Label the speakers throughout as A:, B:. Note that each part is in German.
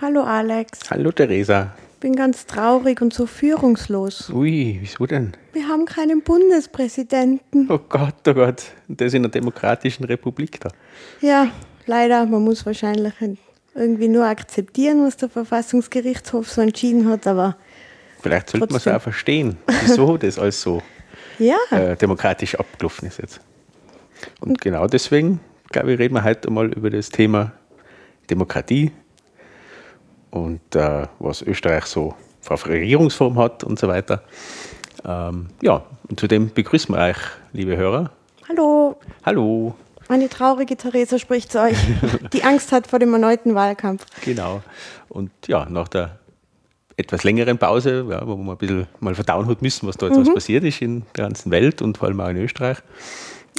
A: Hallo Alex.
B: Hallo Theresa.
A: Ich bin ganz traurig und so führungslos.
B: Ui, wieso denn?
A: Wir haben keinen Bundespräsidenten.
B: Oh Gott, oh Gott. Und das in einer demokratischen Republik da.
A: Ja, leider. Man muss wahrscheinlich irgendwie nur akzeptieren, was der Verfassungsgerichtshof so entschieden hat, aber.
B: Vielleicht sollte man es auch verstehen, wieso das alles so
A: ja.
B: äh, demokratisch abgelaufen ist jetzt. Und, und genau deswegen, glaube ich, reden wir heute mal über das Thema Demokratie und äh, was Österreich so eine Regierungsform hat und so weiter. Ähm, ja, und zudem begrüßen wir euch, liebe Hörer.
A: Hallo.
B: Hallo.
A: Eine traurige Theresa spricht zu euch, die Angst hat vor dem erneuten Wahlkampf.
B: Genau. Und ja, nach der etwas längeren Pause, ja, wo man ein bisschen mal verdauen hat müssen, was da jetzt mhm. was passiert ist in der ganzen Welt und vor allem auch in Österreich,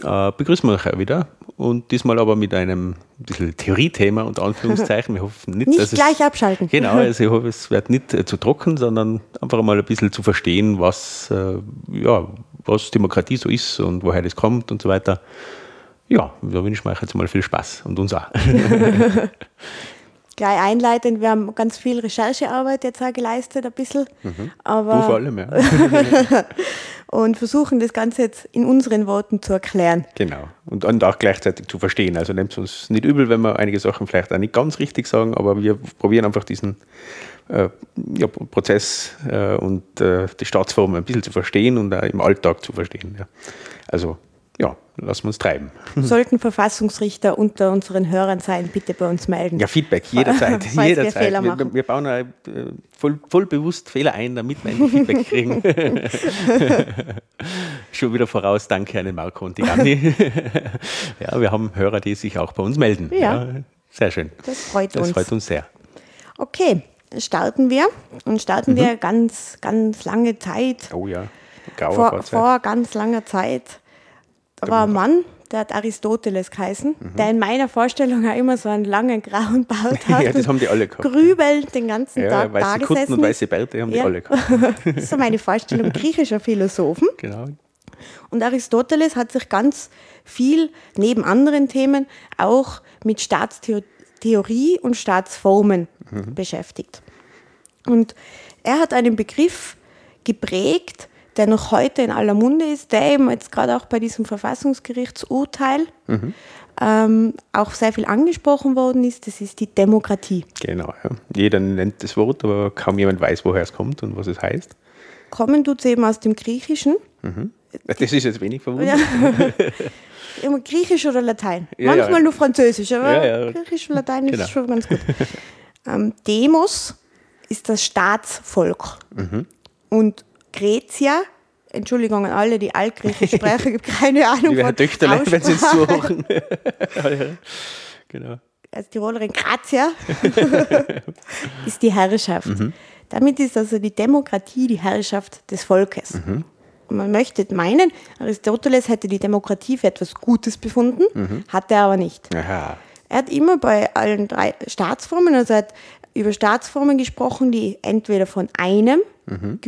B: äh, begrüßen wir euch auch wieder. Und diesmal aber mit einem bisschen Theoriethema unter Anführungszeichen. Wir hoffen nicht,
A: nicht
B: dass
A: gleich
B: es,
A: abschalten.
B: Genau, also ich hoffe, es wird nicht äh, zu trocken, sondern einfach mal ein bisschen zu verstehen, was, äh, ja, was Demokratie so ist und woher das kommt und so weiter. Ja, da wünsche ich euch jetzt mal viel Spaß und uns auch.
A: gleich einleitend, wir haben ganz viel Recherchearbeit jetzt auch geleistet, ein bisschen. Mhm. Aber
B: du vor allem, ja.
A: Und versuchen das Ganze jetzt in unseren Worten zu erklären.
B: Genau. Und, und auch gleichzeitig zu verstehen. Also nehmt es uns nicht übel, wenn wir einige Sachen vielleicht auch nicht ganz richtig sagen, aber wir probieren einfach diesen äh, ja, Prozess äh, und äh, die Staatsform ein bisschen zu verstehen und auch im Alltag zu verstehen. Ja. Also lassen wir uns treiben.
A: Sollten Verfassungsrichter unter unseren Hörern sein, bitte bei uns melden.
B: Ja, Feedback, jederzeit. jederzeit. Wir, wir, wir, bauen äh, voll, voll, bewusst Fehler ein, damit wir ein Feedback kriegen. Schon wieder voraus, danke an den Marco und die Anni. ja, wir haben Hörer, die sich auch bei uns melden.
A: Ja. ja
B: sehr schön.
A: Das freut
B: das
A: uns.
B: Das freut uns sehr.
A: Okay, starten wir. Und starten mhm. wir ganz, ganz lange Zeit.
B: Oh ja,
A: vor, vor ganz langer Zeit da war ein Mann, der hat Aristoteles geheißen, mhm. der in meiner Vorstellung auch immer so einen langen grauen Bart hat.
B: ja, das haben die alle gehabt.
A: Grübelnd den ganzen
B: ja,
A: Tag
B: weiße
A: da
B: Kutten
A: gesessen.
B: und weiße Bärte haben ja. die alle gehabt.
A: das ist so meine Vorstellung griechischer Philosophen.
B: Genau.
A: Und Aristoteles hat sich ganz viel, neben anderen Themen, auch mit Staatstheorie und Staatsformen mhm. beschäftigt. Und er hat einen Begriff geprägt, der noch heute in aller Munde ist, der eben jetzt gerade auch bei diesem Verfassungsgerichtsurteil mhm. ähm, auch sehr viel angesprochen worden ist, das ist die Demokratie.
B: Genau, ja. jeder nennt das Wort, aber kaum jemand weiß, woher es kommt und was es heißt.
A: Kommen tut es eben aus dem Griechischen.
B: Mhm. Das ist jetzt wenig verwundert.
A: Ja. Griechisch oder Latein.
B: Ja,
A: Manchmal nur Französisch, aber Griechisch und Latein ist
B: genau.
A: schon ganz gut. Ähm, Demos ist das Staatsvolk.
B: Mhm.
A: Und Grecia, Entschuldigung an alle, die altgriechisch sprechen, ich habe keine Ahnung
B: Liebe Herr Töchterle, wenn Sie es zuhören. genau.
A: Als Tirolerin Grazia ist die Herrschaft.
B: Mhm.
A: Damit ist also die Demokratie die Herrschaft des Volkes.
B: Mhm.
A: Man möchte meinen, Aristoteles hätte die Demokratie für etwas Gutes befunden,
B: Mhm.
A: hat er aber nicht.
B: Aha.
A: Er hat immer bei allen drei Staatsformen, also er hat über Staatsformen gesprochen, die entweder von einem
B: Mhm.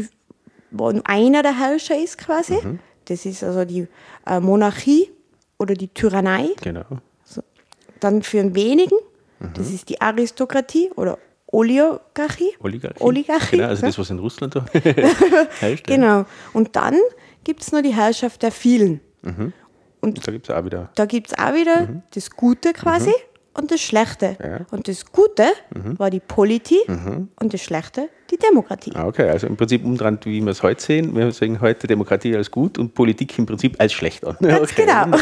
A: Wo einer der Herrscher ist quasi.
B: Mhm.
A: Das ist also die äh, Monarchie oder die Tyrannei.
B: Genau.
A: Dann für einen wenigen,
B: Mhm.
A: das ist die Aristokratie oder Oligarchie.
B: Oligarchie.
A: Oligarchie,
B: Genau, also
A: ja.
B: das, was in Russland da herrscht.
A: Genau. Und dann gibt es noch die Herrschaft der vielen.
B: Und da gibt es auch wieder.
A: Da gibt es auch wieder das Gute quasi und das Schlechte.
B: Mhm. Ja. Mhm.
A: Und das Gute war die Politie und das Schlechte die Demokratie.
B: Ah, okay, also im Prinzip umdrehend, wie wir es heute sehen. Wir sehen heute Demokratie als gut und Politik im Prinzip als schlecht an.
A: Ganz
B: okay,
A: genau.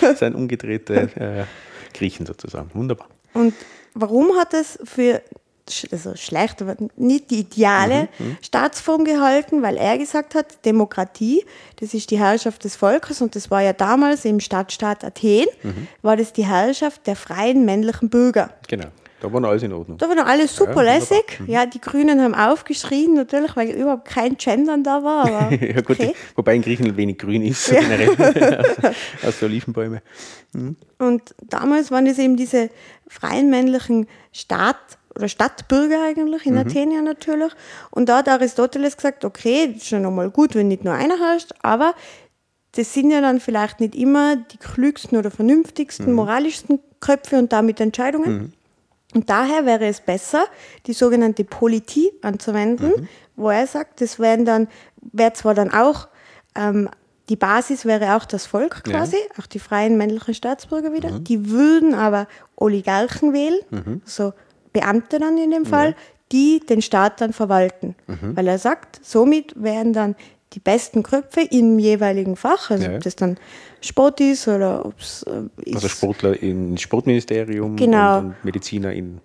B: Das sind umgedrehte äh, Griechen sozusagen. Wunderbar.
A: Und warum hat es für also schlecht, aber nicht die ideale Staatsform gehalten? Weil er gesagt hat, Demokratie, das ist die Herrschaft des Volkes und das war ja damals im Stadtstaat Athen, war das die Herrschaft der freien männlichen Bürger.
B: Genau. Da war noch alles in Ordnung.
A: Da war noch alles super
B: Ja,
A: lässig. Ja, die Grünen haben aufgeschrien, natürlich, weil überhaupt kein Gendern da war.
B: Ja, gut,
A: okay.
B: Wobei in Griechenland wenig grün ist, generell. aus, der Olivenbäume.
A: Und damals waren es eben diese freien männlichen Staat- oder Stadtbürger eigentlich, in Athen ja natürlich. Und da hat Aristoteles gesagt, okay, ist schon einmal gut, wenn nicht nur einer herrscht, aber das sind ja dann vielleicht nicht immer die klügsten oder vernünftigsten, moralischsten Köpfe und damit Entscheidungen. Und daher wäre es besser, die sogenannte Politie anzuwenden, mhm. wo er sagt, das wären dann, wäre zwar dann auch, ähm, die Basis wäre auch das Volk quasi, ja. auch die freien männlichen Staatsbürger wieder, mhm. die würden aber Oligarchen wählen, mhm. so Beamte dann in dem Fall, ja. die den Staat dann verwalten. Mhm. Weil er sagt, somit wären dann die besten Köpfe im jeweiligen Fach, also ja. ob das dann Sport ist oder ob es
B: äh, Also Sportler im Sportministerium
A: genau.
B: und Mediziner im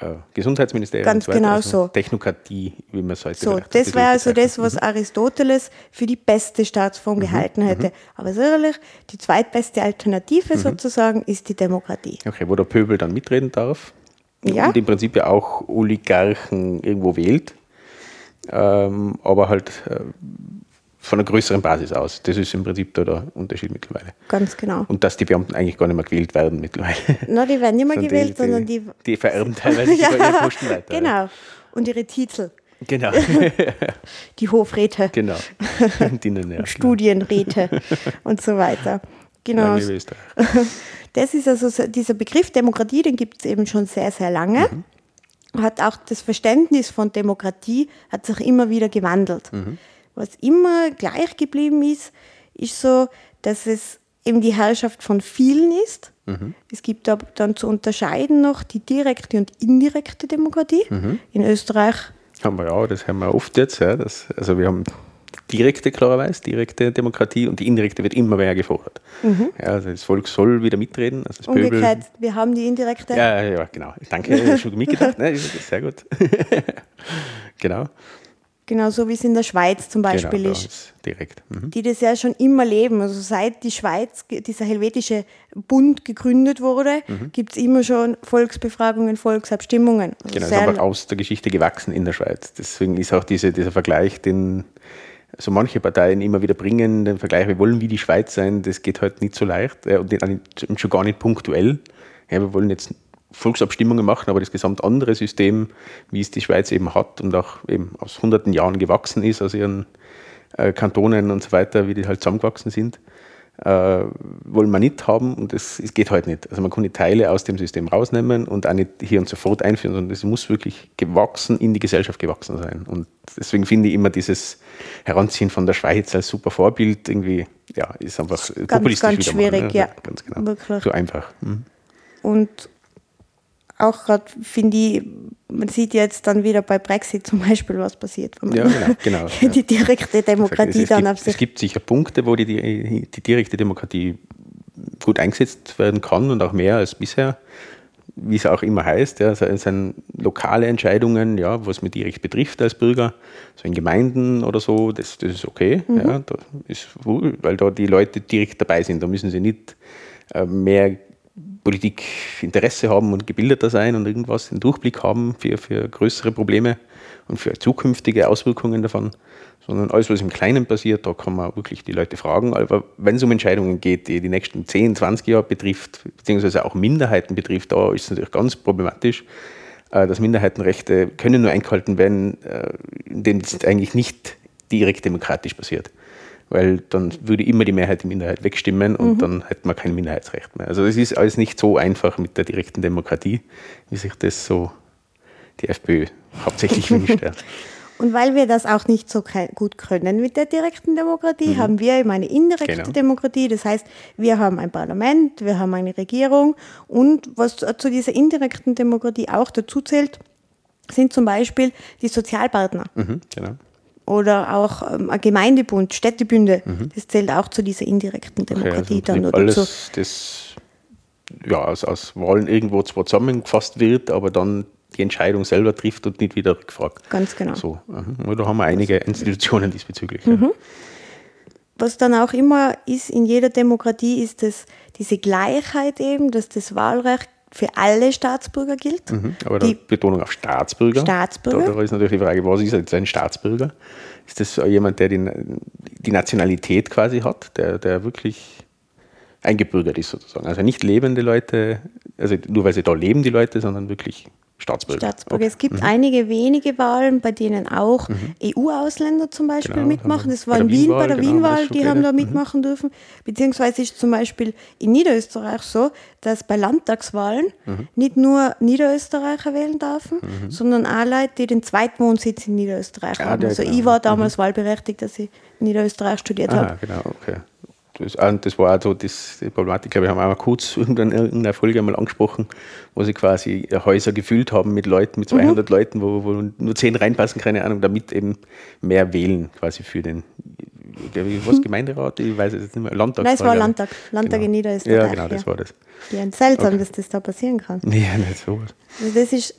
B: äh, Gesundheitsministerium.
A: Ganz genau also so.
B: Technokratie, wie man es heute
A: So, das wäre also das, was mhm. Aristoteles für die beste Staatsform mhm. gehalten mhm. hätte. Aber sicherlich, die zweitbeste Alternative mhm. sozusagen ist die Demokratie.
B: Okay, wo der Pöbel dann mitreden darf.
A: Ja.
B: Und im Prinzip ja auch Oligarchen irgendwo wählt ähm, aber halt äh, von einer größeren Basis aus. Das ist im Prinzip da der Unterschied mittlerweile.
A: Ganz genau.
B: Und dass die Beamten eigentlich gar nicht mehr gewählt werden mittlerweile.
A: Na, die werden nicht mehr gewählt, die, sondern die.
B: Die vererben teilweise ja, ihre Posten weiter.
A: Genau. Und ihre Titel.
B: Genau.
A: die Hofräte.
B: Genau.
A: Die, ja, Studienräte und so weiter. Genau. Das ist also dieser Begriff Demokratie, den gibt es eben schon sehr, sehr lange. Mhm hat auch das Verständnis von Demokratie hat sich immer wieder gewandelt. Mhm. Was immer gleich geblieben ist, ist so, dass es eben die Herrschaft von vielen ist. Mhm. Es gibt dann zu unterscheiden noch die direkte und indirekte Demokratie. Mhm. In Österreich
B: haben wir ja, das haben wir oft jetzt. Ja, das, also wir haben direkte, klarerweise, direkte Demokratie und die indirekte wird immer mehr gefordert. Mhm. Ja, also das Volk soll wieder mitreden. Also das
A: Umgekehrt, Pöbel. wir haben die indirekte.
B: Ja, ja, genau. Danke, schon mitgedacht. ne, sehr gut. genau.
A: Genau so wie es in der Schweiz zum Beispiel genau, ist.
B: Direkt. Mhm.
A: Die das ja schon immer leben. Also seit die Schweiz, dieser helvetische Bund gegründet wurde, mhm. gibt es immer schon Volksbefragungen, Volksabstimmungen.
B: Also genau, ist einfach aus der Geschichte gewachsen in der Schweiz. Deswegen ist auch diese, dieser Vergleich, den so manche Parteien immer wieder bringen, den Vergleich, wir wollen wie die Schweiz sein, das geht halt nicht so leicht und schon gar nicht punktuell. Ja, wir wollen jetzt Volksabstimmungen machen, aber das gesamt andere System, wie es die Schweiz eben hat und auch eben aus hunderten Jahren gewachsen ist, aus ihren äh, Kantonen und so weiter, wie die halt zusammengewachsen sind, äh, wollen wir nicht haben und es geht halt nicht. Also man kann die Teile aus dem System rausnehmen und auch nicht hier und sofort einführen, sondern es muss wirklich gewachsen, in die Gesellschaft gewachsen sein. Und deswegen finde ich immer dieses Heranziehen von der Schweiz als super Vorbild irgendwie, ja, ist einfach
A: ganz, populistisch. Ganz schwierig, machen, ne? ja.
B: Ganz genau. Wirklich. So einfach. Mhm.
A: Und auch gerade finde ich, man sieht jetzt dann wieder bei Brexit zum Beispiel, was passiert,
B: wenn man ja, genau, genau,
A: die direkte Demokratie
B: es,
A: dann
B: gibt,
A: auf sich.
B: Es gibt sicher Punkte, wo die, die, die direkte Demokratie gut eingesetzt werden kann und auch mehr als bisher, wie es auch immer heißt. Ja, es sind lokale Entscheidungen, ja, was mich direkt betrifft als Bürger, so in Gemeinden oder so, das, das ist okay, mhm. ja, da ist, weil da die Leute direkt dabei sind. Da müssen sie nicht äh, mehr Politik Interesse haben und gebildeter sein und irgendwas, den Durchblick haben für, für größere Probleme und für zukünftige Auswirkungen davon, sondern alles, was im Kleinen passiert, da kann man wirklich die Leute fragen. Aber wenn es um Entscheidungen geht, die die nächsten 10, 20 Jahre betrifft, beziehungsweise auch Minderheiten betrifft, da ist es natürlich ganz problematisch, äh, dass Minderheitenrechte können nur eingehalten werden, äh, indem es eigentlich nicht direkt demokratisch passiert weil dann würde immer die Mehrheit die Minderheit wegstimmen und mhm. dann hätte man kein Minderheitsrecht mehr. Also es ist alles nicht so einfach mit der direkten Demokratie, wie sich das so die FPÖ hauptsächlich wünscht.
A: Und weil wir das auch nicht so gut können mit der direkten Demokratie, mhm. haben wir eben eine indirekte genau. Demokratie. Das heißt, wir haben ein Parlament, wir haben eine Regierung und was zu dieser indirekten Demokratie auch dazu zählt, sind zum Beispiel die Sozialpartner.
B: Mhm, genau
A: oder auch ähm, ein Gemeindebund, Städtebünde, mhm. das zählt auch zu dieser indirekten Demokratie
B: okay, also
A: dann.
B: Alles, dazu. das ja, aus, aus Wahlen irgendwo zwar zusammengefasst wird, aber dann die Entscheidung selber trifft und nicht wieder rückfragt.
A: Ganz genau.
B: So, mhm. da haben wir einige Institutionen diesbezüglich.
A: Mhm. Ja. Was dann auch immer ist in jeder Demokratie, ist das, diese Gleichheit eben, dass das Wahlrecht für alle Staatsbürger gilt.
B: Mhm, aber die Betonung auf Staatsbürger.
A: Staatsbürger.
B: Da, ist natürlich die Frage, was ist jetzt ein Staatsbürger? Ist das jemand, der die, die Nationalität quasi hat, der, der wirklich eingebürgert ist sozusagen? Also nicht lebende Leute, also nur weil sie da leben, die Leute, sondern wirklich Staatsbürger.
A: Staatsbürger. Okay. Es gibt mhm. einige wenige Wahlen, bei denen auch mhm. EU-Ausländer zum Beispiel genau, mitmachen. Das war in Wien bei der genau, Wien-Wahl, die haben da mhm. mitmachen mhm. dürfen. Beziehungsweise ist zum Beispiel in Niederösterreich so, dass bei Landtagswahlen mhm. nicht nur Niederösterreicher wählen dürfen, mhm. sondern auch Leute, die den Zweitwohnsitz in Niederösterreich ja, haben. Also genau. ich war damals wahlberechtigt, dass ich in Niederösterreich studiert ah, habe.
B: Genau, okay das, das war auch so das, die Problematik, glaube ich, haben wir auch kurz in irgendeiner Folge einmal angesprochen, wo sie quasi Häuser gefüllt haben mit Leuten, mit 200 mhm. Leuten, wo, wo nur 10 reinpassen, keine Ahnung, damit eben mehr wählen quasi für den, was, Gemeinderat? Ich weiß es jetzt nicht mehr,
A: Landtag. Nein, es war Landtag, Landtag genau. in Niederösterreich.
B: Ja, genau, das ja. war das.
A: Ja, seltsam, okay. dass das da passieren kann.
B: Ja, nicht sowas.
A: Also das ist,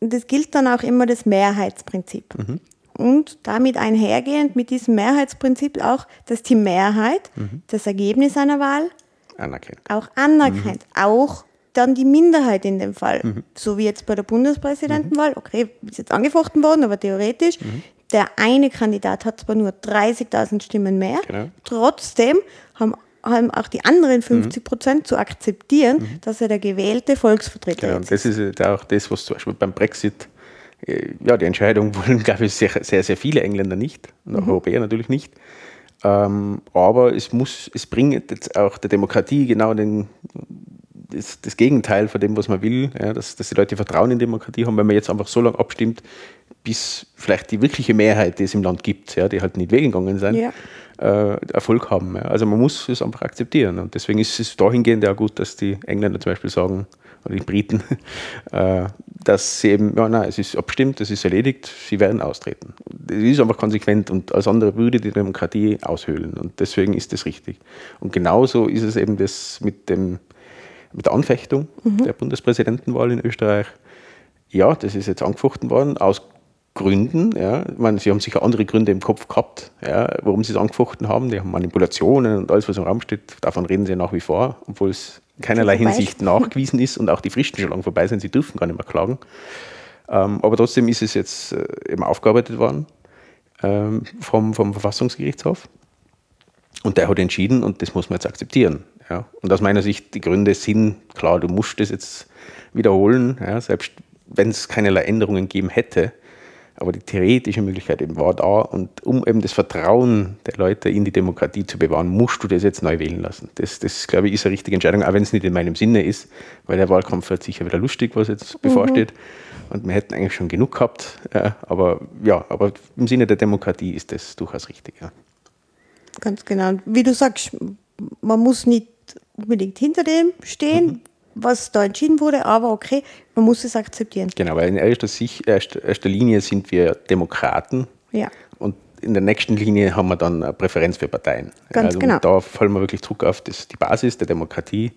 A: das gilt dann auch immer das Mehrheitsprinzip. Mhm und damit einhergehend mit diesem Mehrheitsprinzip auch, dass die Mehrheit mhm. das Ergebnis einer Wahl
B: anerkennt.
A: auch anerkennt. Mhm. Auch dann die Minderheit in dem Fall. Mhm. So wie jetzt bei der Bundespräsidentenwahl. Mhm. Okay, ist jetzt angefochten worden, aber theoretisch. Mhm. Der eine Kandidat hat zwar nur 30.000 Stimmen mehr, genau. trotzdem haben haben auch die anderen 50 mhm. Prozent mhm. zu akzeptieren, mhm. dass er der gewählte Volksvertreter
B: genau, ist. Das ist auch das, was zum Beispiel beim Brexit ja, die Entscheidung wollen, glaube ich, sehr, sehr, sehr viele Engländer nicht und auch mhm. Europäer natürlich nicht. Ähm, aber es muss, es bringt jetzt auch der Demokratie genau den, das, das, Gegenteil von dem, was man will, ja, dass, dass die Leute Vertrauen in Demokratie haben, wenn man jetzt einfach so lange abstimmt, bis vielleicht die wirkliche Mehrheit, die es im Land gibt, ja, die halt nicht wählen gegangen sind, ja. äh, Erfolg haben. Ja. Also man muss es einfach akzeptieren. Und deswegen ist es dahingehend auch gut, dass die Engländer zum Beispiel sagen, oder die Briten, äh, dass sie eben, ja, nein, es ist abstimmt, es ist erledigt, sie werden austreten. Das ist einfach konsequent und als andere würde die Demokratie aushöhlen und deswegen ist das richtig. Und genauso ist es eben das mit, dem, mit der Anfechtung mhm. der Bundespräsidentenwahl in Österreich. Ja, das ist jetzt angefochten worden aus Gründen. Ja. Ich meine, sie haben sicher andere Gründe im Kopf gehabt, ja, warum sie es angefochten haben. Die haben Manipulationen und alles, was im Raum steht, davon reden sie nach wie vor, obwohl es keinerlei Hinsicht nachgewiesen ist und auch die Fristen schon lange vorbei sind. Sie dürfen gar nicht mehr klagen. Ähm, aber trotzdem ist es jetzt äh, eben aufgearbeitet worden ähm, vom, vom Verfassungsgerichtshof. Und der hat entschieden und das muss man jetzt akzeptieren. Ja. Und aus meiner Sicht, die Gründe sind klar, du musst das jetzt wiederholen, ja, selbst wenn es keinerlei Änderungen gegeben hätte, aber die theoretische Möglichkeit eben war da. Und um eben das Vertrauen der Leute in die Demokratie zu bewahren, musst du das jetzt neu wählen lassen. Das, das glaube ich, ist eine richtige Entscheidung, auch wenn es nicht in meinem Sinne ist, weil der Wahlkampf wird sicher wieder lustig, was jetzt mhm. bevorsteht. Und wir hätten eigentlich schon genug gehabt. Aber ja, aber im Sinne der Demokratie ist das durchaus richtig. Ja.
A: Ganz genau. Wie du sagst, man muss nicht unbedingt hinter dem stehen. Mhm was da entschieden wurde, aber okay, man muss es akzeptieren.
B: Genau, weil in erster, Sicht, erster, Linie sind wir Demokraten.
A: Ja.
B: Und in der nächsten Linie haben wir dann eine Präferenz für Parteien.
A: Ganz
B: also
A: genau.
B: Da fallen wir wirklich Druck auf das, die Basis der Demokratie.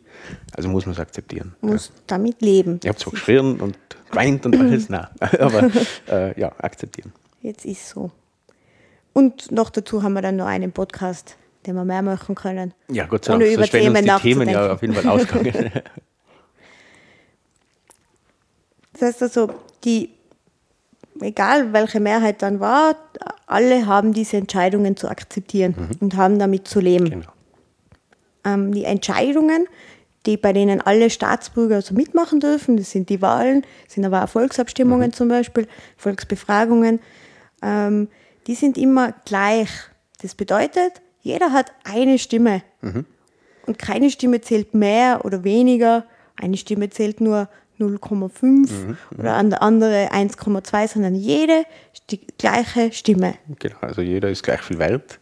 B: Also muss man es akzeptieren.
A: Muss ja. damit leben.
B: Ich habe zwar geschrien und geweint und alles, nein, aber äh, ja, akzeptieren.
A: Jetzt ist so. Und noch dazu haben wir dann noch einen Podcast, den wir mehr machen können.
B: Ja, Gott sei Dank, über Themen die Themen ja auf jeden Fall ausgegangen.
A: Das heißt also, die, egal welche Mehrheit dann war, alle haben diese Entscheidungen zu akzeptieren mhm. und haben damit zu leben. Genau. Ähm, die Entscheidungen, die bei denen alle Staatsbürger also mitmachen dürfen, das sind die Wahlen, sind aber auch Volksabstimmungen mhm. zum Beispiel, Volksbefragungen, ähm, die sind immer gleich. Das bedeutet, jeder hat eine Stimme. Mhm. Und keine Stimme zählt mehr oder weniger. Eine Stimme zählt nur 0,5 mhm, oder an der andere 1,2, sondern jede die gleiche Stimme.
B: Genau, also jeder ist gleich viel wert.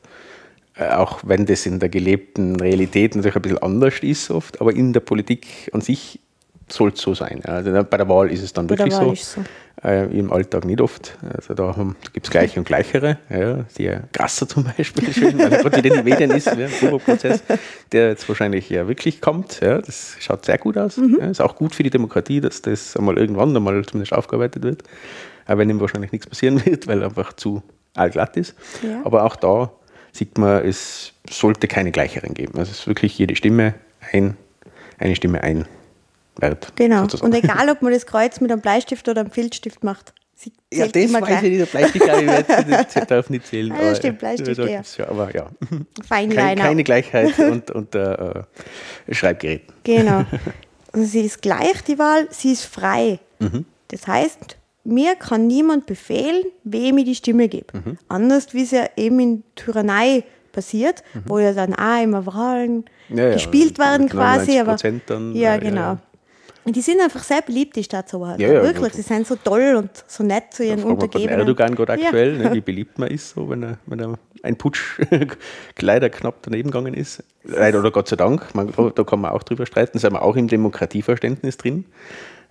B: Äh, auch wenn das in der gelebten Realität natürlich ein bisschen anders ist oft, aber in der Politik an sich soll es so sein. Also bei der Wahl ist es dann bei wirklich so. so. Äh, Im Alltag nicht oft. Also da, gibt es Gleiche und Gleichere. Ja, der Grasser zum Beispiel, schön, weil er gerade in den Medien ist, ja, Prozess, der jetzt wahrscheinlich ja wirklich kommt. Ja, das schaut sehr gut aus. Mhm. Ja, ist auch gut für die Demokratie, dass das einmal irgendwann einmal zumindest aufgearbeitet wird. Auch wenn ihm wahrscheinlich nichts passieren wird, weil er einfach zu allglatt ist. Ja. Aber auch da sieht man, es sollte keine Gleicheren geben. Also es ist wirklich jede Stimme ein, eine Stimme ein
A: Wert. Genau. Sozusagen. Und egal, ob man das Kreuz mit einem Bleistift oder einem Filzstift macht.
B: Sie ja, das weiß gleich. ich nicht. Der Bleistift ich darf nicht zählen.
A: Ah, ja, stimmt, Bleistift, ja.
B: ja. Aber ja.
A: Feinliner.
B: Keine, keine Gleichheit und, und äh, Schreibgerät.
A: Genau. Also sie ist gleich, die Wahl, sie ist frei. Mhm. Das heißt, mir kann niemand befehlen, wem ich die Stimme gebe. Anders wie es ja eben in Tyrannei passiert, wo ja dann auch immer Wahlen
B: Ja, ja,
A: gespielt werden quasi. Aber,
B: 99% dann,
A: ja,
B: äh,
A: genau.
B: ja.
A: Und die sind einfach sehr beliebt, die Staatsoberhäupter.
B: Ja, ja,
A: Wirklich,
B: ja.
A: sie sind so toll und so nett zu ihren Untergebenen.
B: Erdogan gerade
A: Ja.
B: aktuell, ne, wie beliebt man ist, so, wenn, er, wenn er ein Putsch leider knapp daneben gegangen ist. Leider oder Gott sei Dank, man, da kann man auch drüber streiten, sind wir auch im Demokratieverständnis drin,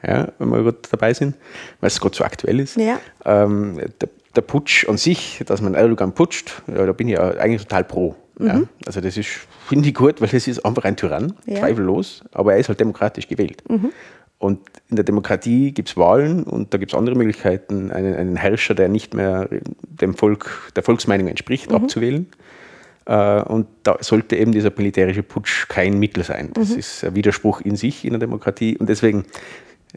B: ja, wenn wir gerade dabei sind, weil es gerade so aktuell ist.
A: Ja.
B: Ähm, der, der Putsch an sich, dass man Erdogan putscht, ja, da bin ich ja eigentlich total pro. Ja. Also das ist, finde ich gut, weil das ist einfach ein Tyrann,
A: Ja.
B: zweifellos, aber er ist halt demokratisch gewählt. Und in der Demokratie gibt es Wahlen und da gibt es andere Möglichkeiten, einen, einen Herrscher, der nicht mehr dem Volk, der Volksmeinung entspricht, abzuwählen. Äh, und da sollte eben dieser militärische Putsch kein Mittel sein. Das ist ein Widerspruch in sich in der Demokratie. Und deswegen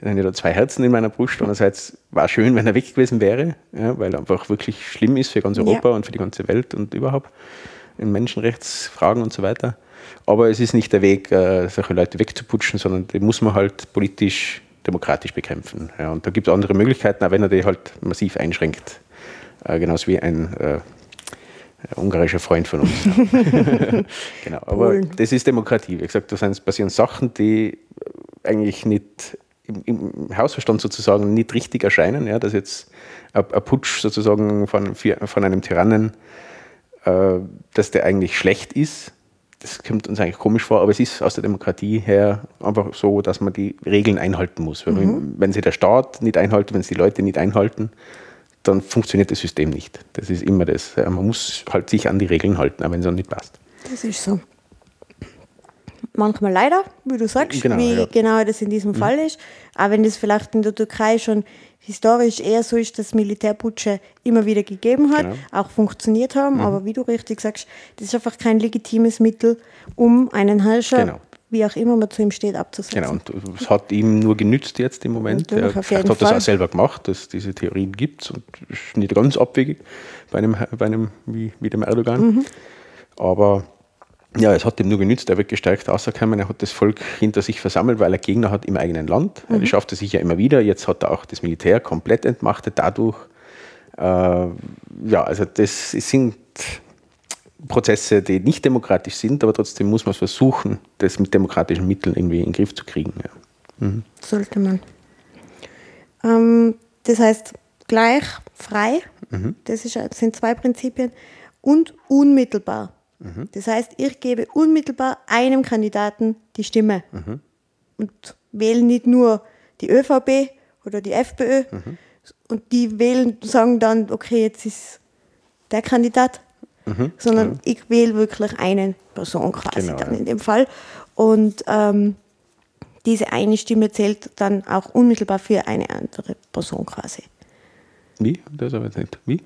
B: sind ja da zwei Herzen in meiner Brust. Einerseits war es schön, wenn er weg gewesen wäre, ja, weil er einfach wirklich schlimm ist für ganz
A: Ja.
B: Europa und für die ganze Welt und überhaupt in Menschenrechtsfragen und so weiter. Aber es ist nicht der Weg, äh, solche Leute wegzuputschen, sondern die muss man halt politisch, demokratisch bekämpfen. Ja, und da gibt es andere Möglichkeiten, auch wenn er die halt massiv einschränkt. Äh, genauso wie ein äh, ungarischer Freund von uns. genau, aber
A: Polen.
B: das ist Demokratie. Wie gesagt, da passieren Sachen, die eigentlich nicht im, im Hausverstand sozusagen nicht richtig erscheinen. Ja, dass jetzt ein, Putsch sozusagen von, von einem Tyrannen, dass der eigentlich schlecht ist. Das kommt uns eigentlich komisch vor, aber es ist aus der Demokratie her einfach so, dass man die Regeln einhalten muss. Weil wenn- Wenn sie der Staat nicht einhalten, wenn sie die Leute nicht einhalten, dann funktioniert das System nicht. Das ist immer das. Ja, Man muss halt sich an die Regeln halten, auch wenn es dann nicht passt.
A: Das ist so. Manchmal leider, wie du sagst,
B: Genau,
A: wie
B: ja. Mhm.
A: genau das in diesem Fall ist. Auch wenn das vielleicht in der Türkei schon historisch eher so ist, dass Militärputsche immer wieder gegeben hat,
B: Genau.
A: auch funktioniert haben. Aber wie du richtig sagst, das ist einfach kein legitimes Mittel, um einen Herrscher,
B: Genau.
A: wie auch immer man zu ihm steht, abzusetzen.
B: Genau, und es hat ihm nur genützt jetzt im Moment.
A: Natürlich,
B: Er vielleicht hat das
A: Fall.
B: auch selber gemacht, dass diese Theorien gibt und ist nicht ganz abwegig bei einem, bei einem wie, wie dem Erdogan.
A: Mhm.
B: Aber ja, es hat ihm nur genützt, er wird gestärkt rausgekommen, er hat das Volk hinter sich versammelt, weil er Gegner hat im eigenen Land.
A: Mhm.
B: Er sich ja immer wieder. Jetzt hat er auch das Militär komplett entmachtet dadurch. Äh, ja, also das sind Prozesse, die nicht demokratisch sind, aber trotzdem muss man versuchen, das mit demokratischen Mitteln irgendwie in den Griff zu kriegen. Ja.
A: Sollte man. Ähm, das heißt, gleich, frei, das ist, das sind zwei Prinzipien, und unmittelbar. Das heißt, ich gebe unmittelbar einem Kandidaten die Stimme und wähle nicht nur die ÖVP oder die FPÖ und die wählen, sagen dann, okay, jetzt ist der Kandidat, sondern ich wähle wirklich eine Person quasi
B: Genau,
A: dann
B: ja.
A: in dem Fall. Und ähm, diese eine Stimme zählt dann auch unmittelbar für eine andere Person quasi.
B: Wie? Das aber nicht. Wie?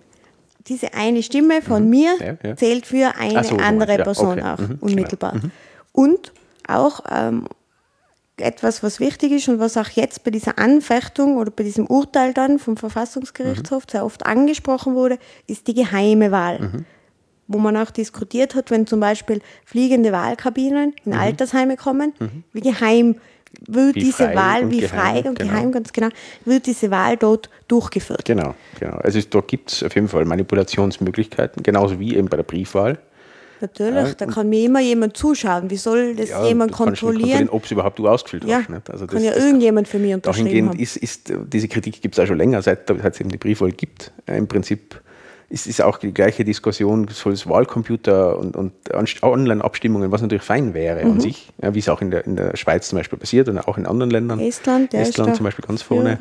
A: Diese eine Stimme von mir
B: Mhm. Ja, ja.
A: zählt für eine
B: so,
A: andere
B: ja,
A: Person
B: okay.
A: auch
B: Mhm,
A: unmittelbar. Und auch ähm, etwas, was wichtig ist und was auch jetzt bei dieser Anfechtung oder bei diesem Urteil dann vom Verfassungsgerichtshof sehr oft angesprochen wurde, ist die geheime Wahl.
B: Mhm.
A: Wo man auch diskutiert hat, wenn zum Beispiel fliegende Wahlkabinen in Altersheime kommen, wie geheim wird.
B: Wie
A: diese Wahl, wie
B: geheim,
A: frei und
B: genau.
A: geheim, ganz genau, wird diese Wahl dort durchgeführt.
B: Genau, genau. Also da gibt es auf jeden Fall Manipulationsmöglichkeiten, genauso wie eben bei der Briefwahl.
A: Natürlich, da kann mir immer jemand zuschauen. Wie soll das
B: Ja,
A: jemand
B: nicht
A: kontrollieren?
B: ob es überhaupt du ausgefüllt
A: Ja,
B: hast. Nicht? Also
A: kann
B: das-
A: ja
B: das-
A: irgendjemand für mich unterschrieben
B: Dahingehend
A: haben.
B: ist, ist diese Kritik gibt es auch schon länger, seit seit es eben die Briefwahl gibt. Äh, Im Prinzip ist es auch die gleiche Diskussion, soll es Wahlcomputer und, und Online-Abstimmungen, was natürlich fein wäre
A: Mhm.
B: an sich, ja, wie es auch in der, in der Schweiz zum Beispiel passiert und auch in anderen Ländern.
A: Estland, der
B: Estland
A: ist
B: zum Beispiel ganz vorne.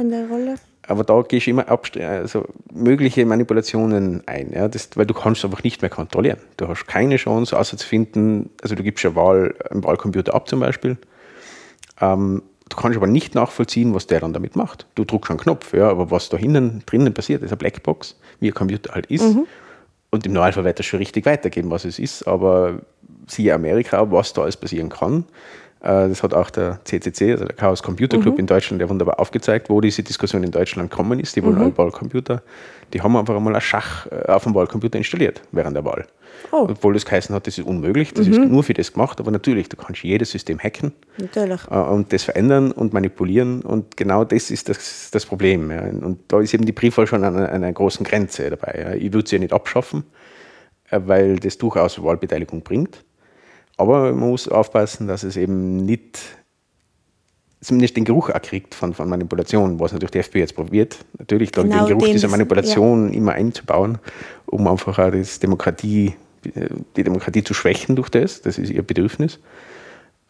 B: Aber da gehst du immer also mögliche Manipulationen ein, ja, das, weil du kannst einfach nicht mehr kontrollieren. Du hast keine Chance, außer zu finden, also du gibst ja Wahl, einen Wahlcomputer ab zum Beispiel. Ähm, du kannst aber nicht nachvollziehen, was der dann damit macht. Du drückst einen Knopf, ja, aber was da hinten drinnen passiert, ist eine Blackbox, wie ein Computer halt ist. Und im Normalfall wird das schon richtig weitergeben, was es ist, aber siehe Amerika, was da alles passieren kann. Äh, das hat auch der CCC, also der Chaos Computer Club mhm. in Deutschland, der wunderbar aufgezeigt, wo diese Diskussion in Deutschland gekommen ist. Die wollen mhm. alle Wahlcomputer. Die haben einfach einmal ein Schach äh, auf dem Wahlcomputer installiert während der Wahl. Oh. Obwohl das geheißen hat, das ist unmöglich, das mhm. ist nur für das gemacht, aber natürlich, du kannst jedes System hacken natürlich. Äh, und das verändern und manipulieren und genau das ist das, das Problem. Ja. Und da ist eben die Briefwahl schon an einer, einer großen Grenze dabei. Ja. Ich würde sie ja nicht abschaffen, weil das durchaus Wahlbeteiligung bringt. Aber man muss aufpassen, dass es eben nicht, zumindest den Geruch kriegt von, von Manipulation, was natürlich die FPÖ jetzt probiert. Natürlich genau den Geruch dieser Manipulation ja. immer einzubauen, um einfach auch das Demokratie, die Demokratie zu schwächen durch das. Das ist ihr Bedürfnis.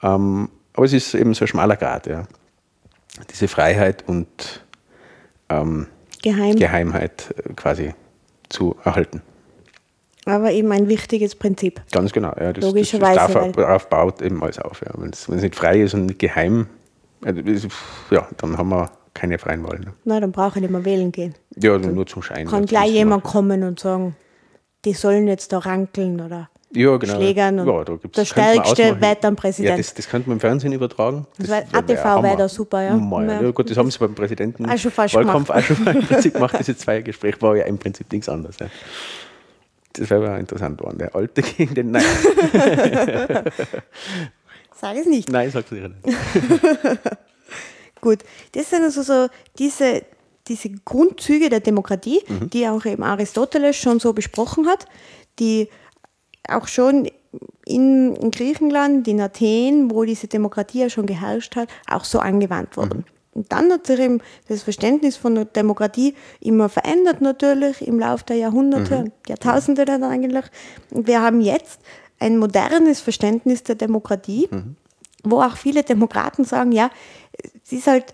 B: Ähm, aber es ist eben so ein schmaler Grad, ja. Diese Freiheit und ähm, Geheim. Geheimheit äh, quasi zu erhalten.
A: Aber eben ein wichtiges Prinzip.
B: Ganz genau, ja. Das,
A: Logischerweise.
B: Das, das darauf baut eben alles auf. Ja. Wenn es nicht frei ist und nicht geheim, äh, ja, dann haben wir keine freien Wahlen. Ne?
A: Nein, dann brauche ich nicht mehr wählen gehen.
B: Ja, dann nur zum Schein.
A: Kann gleich jemand kommen und sagen, die sollen jetzt da rankeln oder
B: ja, genau.
A: Schlägern. Und ja, der stärkste wird dann Präsident. Ja,
B: das, das könnte man im Fernsehen übertragen.
A: Das, das ATV wäre da super, ja.
B: Mal, ja. Gut, das haben sie beim Präsidenten
A: auch schon falsch
B: Wahlkampf
A: gemacht.
B: auch schon im Prinzip gemacht. Diese zwei Gespräche war ja im Prinzip nichts anderes. Ja. Das wäre interessant worden. Der Alte gegen den Nein.
A: Sag es nicht.
B: Nein, sag's nicht.
A: Gut, das sind also so diese, diese Grundzüge der Demokratie, mhm. die auch eben Aristoteles schon so besprochen hat, die auch schon in, in Griechenland, in Athen, wo diese Demokratie ja schon geherrscht hat, auch so angewandt wurden. Mhm. Und dann hat sich eben das Verständnis von der Demokratie immer verändert natürlich im Laufe der Jahrhunderte, mhm. Jahrtausende dann eigentlich. Und wir haben jetzt ein modernes Verständnis der Demokratie, mhm. wo auch viele Demokraten sagen, ja, es ist halt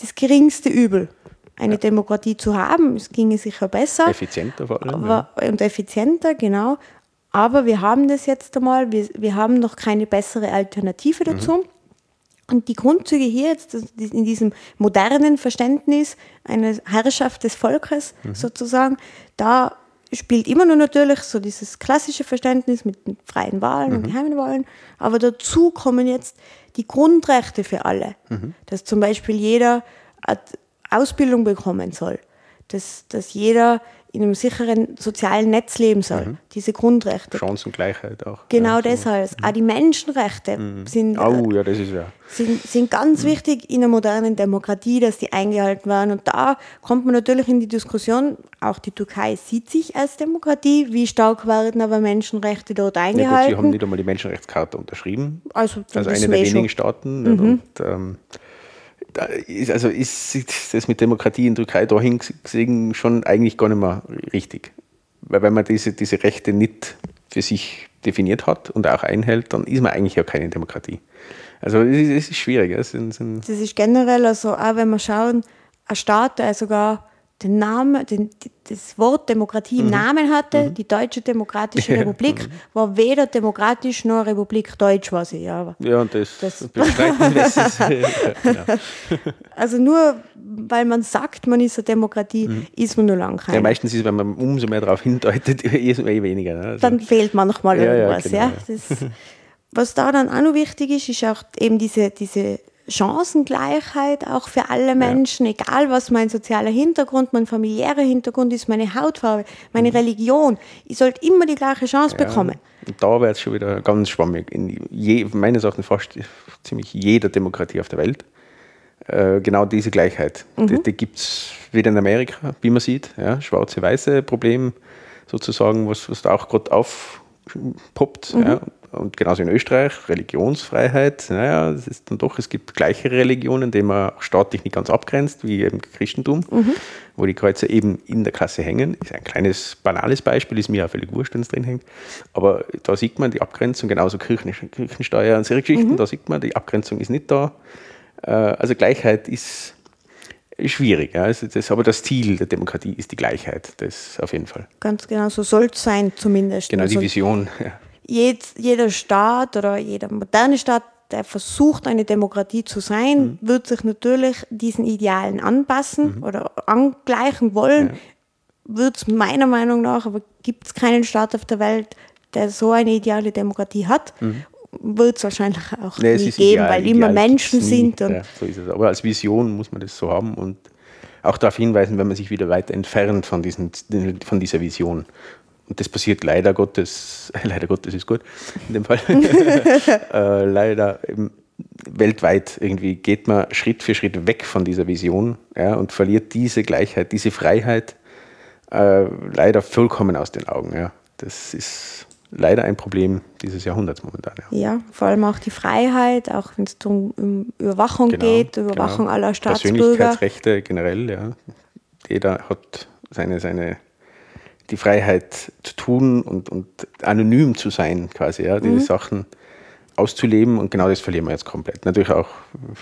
A: das geringste Übel, eine ja. Demokratie zu haben. Es ginge sicher besser.
B: Effizienter vor allem.
A: Aber, ja. Und effizienter, genau. Aber wir haben das jetzt einmal, wir, wir haben noch keine bessere Alternative dazu. Mhm. Und die Grundzüge hier jetzt in diesem modernen Verständnis einer Herrschaft des Volkes mhm. sozusagen, da spielt immer nur natürlich so dieses klassische Verständnis mit freien Wahlen mhm. und geheimen Wahlen, aber dazu kommen jetzt die Grundrechte für alle, mhm. dass zum Beispiel jeder Ausbildung bekommen soll, dass, dass jeder in einem sicheren sozialen Netz leben soll. Mhm. Diese Grundrechte.
B: Chancengleichheit auch.
A: Genau ja, deshalb. Mhm. Auch die Menschenrechte mhm. sind,
B: oh, ja, das ist ja.
A: sind, sind ganz mhm. wichtig in einer modernen Demokratie, dass die eingehalten werden. Und da kommt man natürlich in die Diskussion, auch die Türkei sieht sich als Demokratie. Wie stark werden aber Menschenrechte dort eingehalten? Ja, gut,
B: sie haben nicht einmal die Menschenrechtskarte unterschrieben.
A: Also,
B: also eine der wenigen Staaten. Mhm. Und, ähm, ist, also ist das mit Demokratie in der Türkei dahin gesehen schon eigentlich gar nicht mehr richtig. Weil wenn man diese, diese Rechte nicht für sich definiert hat und auch einhält, dann ist man eigentlich ja keine Demokratie. Also es ist, schwierig. Es
A: das ist generell, also auch wenn wir schauen, ein Staat, der sogar den Namen, den, das Wort Demokratie im mhm. Namen hatte, mhm. die Deutsche Demokratische Republik, mhm. war weder demokratisch noch Republik Deutsch, was ich.
B: Ja, ja und das, das bestreiten ist, ja.
A: Also nur weil man sagt, man ist eine Demokratie, mhm. ist man nur lange keine.
B: Ja, meistens ist, wenn man umso mehr darauf hindeutet, eh, eh weniger. Ne? Also,
A: dann fehlt manchmal ja, irgendwas. Genau, ja, das, was da dann auch noch wichtig ist, ist auch eben diese, diese Chancengleichheit auch für alle Menschen, ja. egal was mein sozialer Hintergrund, mein familiärer Hintergrund ist, meine Hautfarbe, meine mhm. Religion. Ich sollte immer die gleiche Chance ja. bekommen.
B: Da wird es schon wieder ganz schwammig. In je, meines Erachtens fast ziemlich jeder Demokratie auf der Welt. Äh, genau diese Gleichheit. Mhm. Die, die gibt es wieder in Amerika, wie man sieht. Ja, Schwarze-Weiße Problem sozusagen, was, was da auch gerade aufpoppt. Mhm. Ja und genauso in Österreich, Religionsfreiheit, naja, es ist dann doch, es gibt gleiche Religionen, die man auch staatlich nicht ganz abgrenzt, wie im Christentum, mhm. wo die Kreuze eben in der Klasse hängen. Ist ein kleines, banales Beispiel, ist mir auch völlig wurscht, wenn es drin hängt. Aber da sieht man die Abgrenzung, genauso Kirchen, Kirchensteuer und solche Geschichten, mhm. da sieht man, die Abgrenzung ist nicht da. Äh, also Gleichheit ist schwierig. Ja. Also das, aber das Ziel der Demokratie ist die Gleichheit, das auf jeden Fall.
A: Ganz genau, so soll es sein zumindest.
B: Genau, die also Vision. Ja
A: jed, jeder Staat oder jeder moderne Staat, der versucht, eine Demokratie zu sein, mhm. wird sich natürlich diesen Idealen anpassen mhm. oder angleichen wollen. Ja. Wird es meiner Meinung nach, aber gibt es keinen Staat auf der Welt, der so eine ideale Demokratie hat. Mhm. wird es wahrscheinlich auch nee, nie geben, ideal, weil immer Menschen sind.
B: ja, so ist es. Aber als Vision muss man das so haben und auch darauf hinweisen, wenn man sich wieder weiter entfernt von, diesen, von dieser Vision. Und das passiert leider Gottes, leider Gottes ist gut in dem Fall, äh, leider weltweit irgendwie geht man Schritt für Schritt weg von dieser Vision ja, und verliert diese Gleichheit, diese Freiheit äh, leider vollkommen aus den Augen. Ja. Das ist leider ein Problem dieses Jahrhunderts momentan.
A: Ja, ja vor allem auch die Freiheit, auch wenn es um Überwachung genau, geht, Überwachung genau. aller Staatsbürger.
B: Persönlichkeitsrechte generell, ja. Jeder hat seine, seine, die Freiheit zu tun und, und anonym zu sein, quasi, ja, diese mhm. Sachen auszuleben und genau das verlieren wir jetzt komplett. Natürlich auch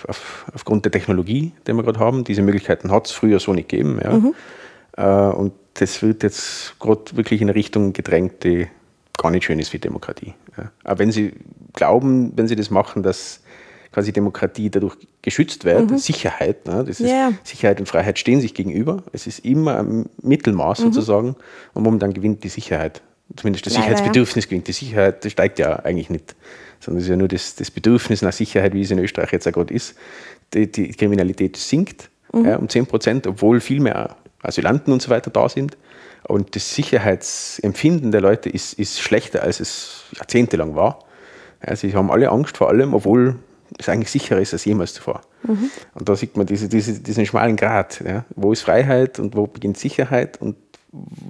B: auf, aufgrund der Technologie, die wir gerade haben. Diese Möglichkeiten hat es früher so nicht gegeben. Ja. Mhm. Äh, und das wird jetzt gerade wirklich in eine Richtung gedrängt, die gar nicht schön ist für Demokratie. Ja. Aber wenn Sie glauben, wenn Sie das machen, dass quasi Demokratie dadurch geschützt wird, mhm. Sicherheit, ne, das ist, yeah. Sicherheit und Freiheit stehen sich gegenüber. Es ist immer ein Mittelmaß mhm. sozusagen und momentan gewinnt die Sicherheit. Zumindest das Sicherheitsbedürfnis gewinnt. Die Sicherheit das steigt ja eigentlich nicht, sondern es ist ja nur das, das Bedürfnis nach Sicherheit, wie es in Österreich jetzt auch gerade ist. Die, die Kriminalität sinkt mhm. ja, um 10 Prozent, obwohl viel mehr Asylanten und so weiter da sind. Und das Sicherheitsempfinden der Leute ist, ist schlechter, als es jahrzehntelang war. Ja, sie haben alle Angst vor allem, obwohl es eigentlich sicherer ist als jemals zuvor. Mhm. Und da sieht man diese, diese, diesen schmalen Grat. Ja. Wo ist Freiheit und wo beginnt Sicherheit? Und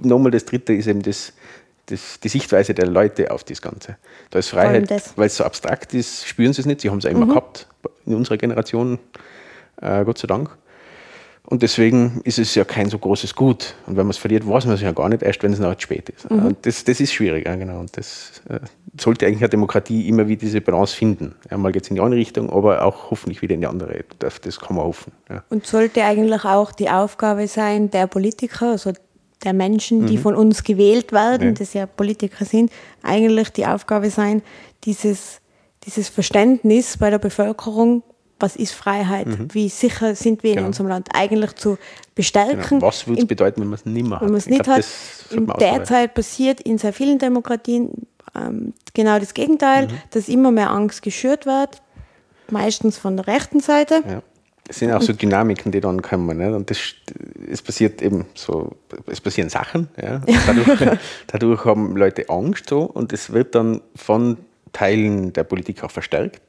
B: nochmal das Dritte ist eben das, das, die Sichtweise der Leute auf das Ganze. Da ist Freiheit, weil es so abstrakt ist, spüren sie es nicht. Sie haben es ja immer mhm. gehabt in unserer Generation, äh, Gott sei Dank. Und deswegen ist es ja kein so großes Gut. Und wenn man es verliert, weiß man es ja gar nicht, erst wenn es noch spät ist. Mhm. Und das, das ist schwierig, ja, genau. Und das äh, sollte eigentlich eine Demokratie immer wieder diese Balance finden. Ja, mal geht es in die eine Richtung, aber auch hoffentlich wieder in die andere. Das, das kann man hoffen. Ja.
A: Und sollte eigentlich auch die Aufgabe sein der Politiker, also der Menschen, die mhm. von uns gewählt werden, ja. das ja Politiker sind, eigentlich die Aufgabe sein, dieses, dieses Verständnis bei der Bevölkerung was ist Freiheit, mhm. wie sicher sind wir in genau. unserem Land eigentlich zu bestärken. Genau.
B: Was würde es bedeuten, wenn man es nicht mehr
A: hat? Wenn man es nicht glaub, hat. In derzeit passiert in sehr vielen Demokratien ähm, genau das Gegenteil, mhm. dass immer mehr Angst geschürt wird, meistens von der rechten Seite.
B: Ja. Es sind auch so Dynamiken, die dann kommen. Ne? Und das, es passiert eben so, es passieren Sachen. Ja? Dadurch, dadurch haben Leute Angst so und es wird dann von Teilen der Politik auch verstärkt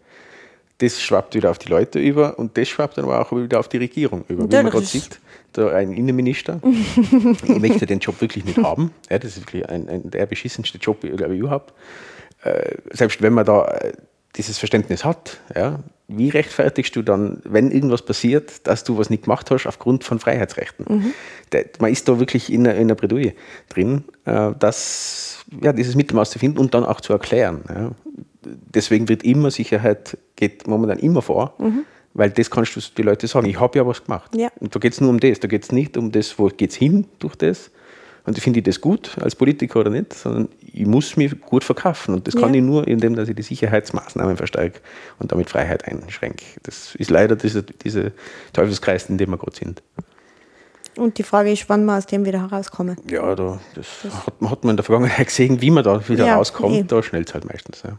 B: das schwappt wieder auf die Leute über und das schwappt dann aber auch wieder auf die Regierung über. Wie man gerade sieht, da ein Innenminister möchte den Job wirklich nicht haben. Ja, das ist wirklich ein, ein der beschissenste Job, glaube ich, überhaupt. Äh, selbst wenn man da äh, dieses Verständnis hat, ja, wie rechtfertigst du dann, wenn irgendwas passiert, dass du was nicht gemacht hast aufgrund von Freiheitsrechten? Mhm. Der, man ist da wirklich in einer, in einer Bredouille drin, äh, das, ja, dieses Mittelmaß zu finden und dann auch zu erklären. Ja deswegen wird immer Sicherheit, geht momentan immer vor, mhm. weil das kannst du die Leute sagen, ich habe ja was gemacht. Ja. Und da geht es nur um das, da geht es nicht um das, wo geht es hin durch das. Und finde ich das gut als Politiker oder nicht, sondern ich muss mich gut verkaufen. Und das kann ja. ich nur, indem dass ich die Sicherheitsmaßnahmen verstärke und damit Freiheit einschränke. Das ist leider dieser, dieser Teufelskreis, in dem wir gerade sind.
A: Und die Frage ist, wann wir aus dem wieder herauskommen.
B: Ja, da, das, das hat, hat, man in der Vergangenheit gesehen, wie man da wieder ja, rauskommt. Eh. Da schnellt es halt meistens. Ja.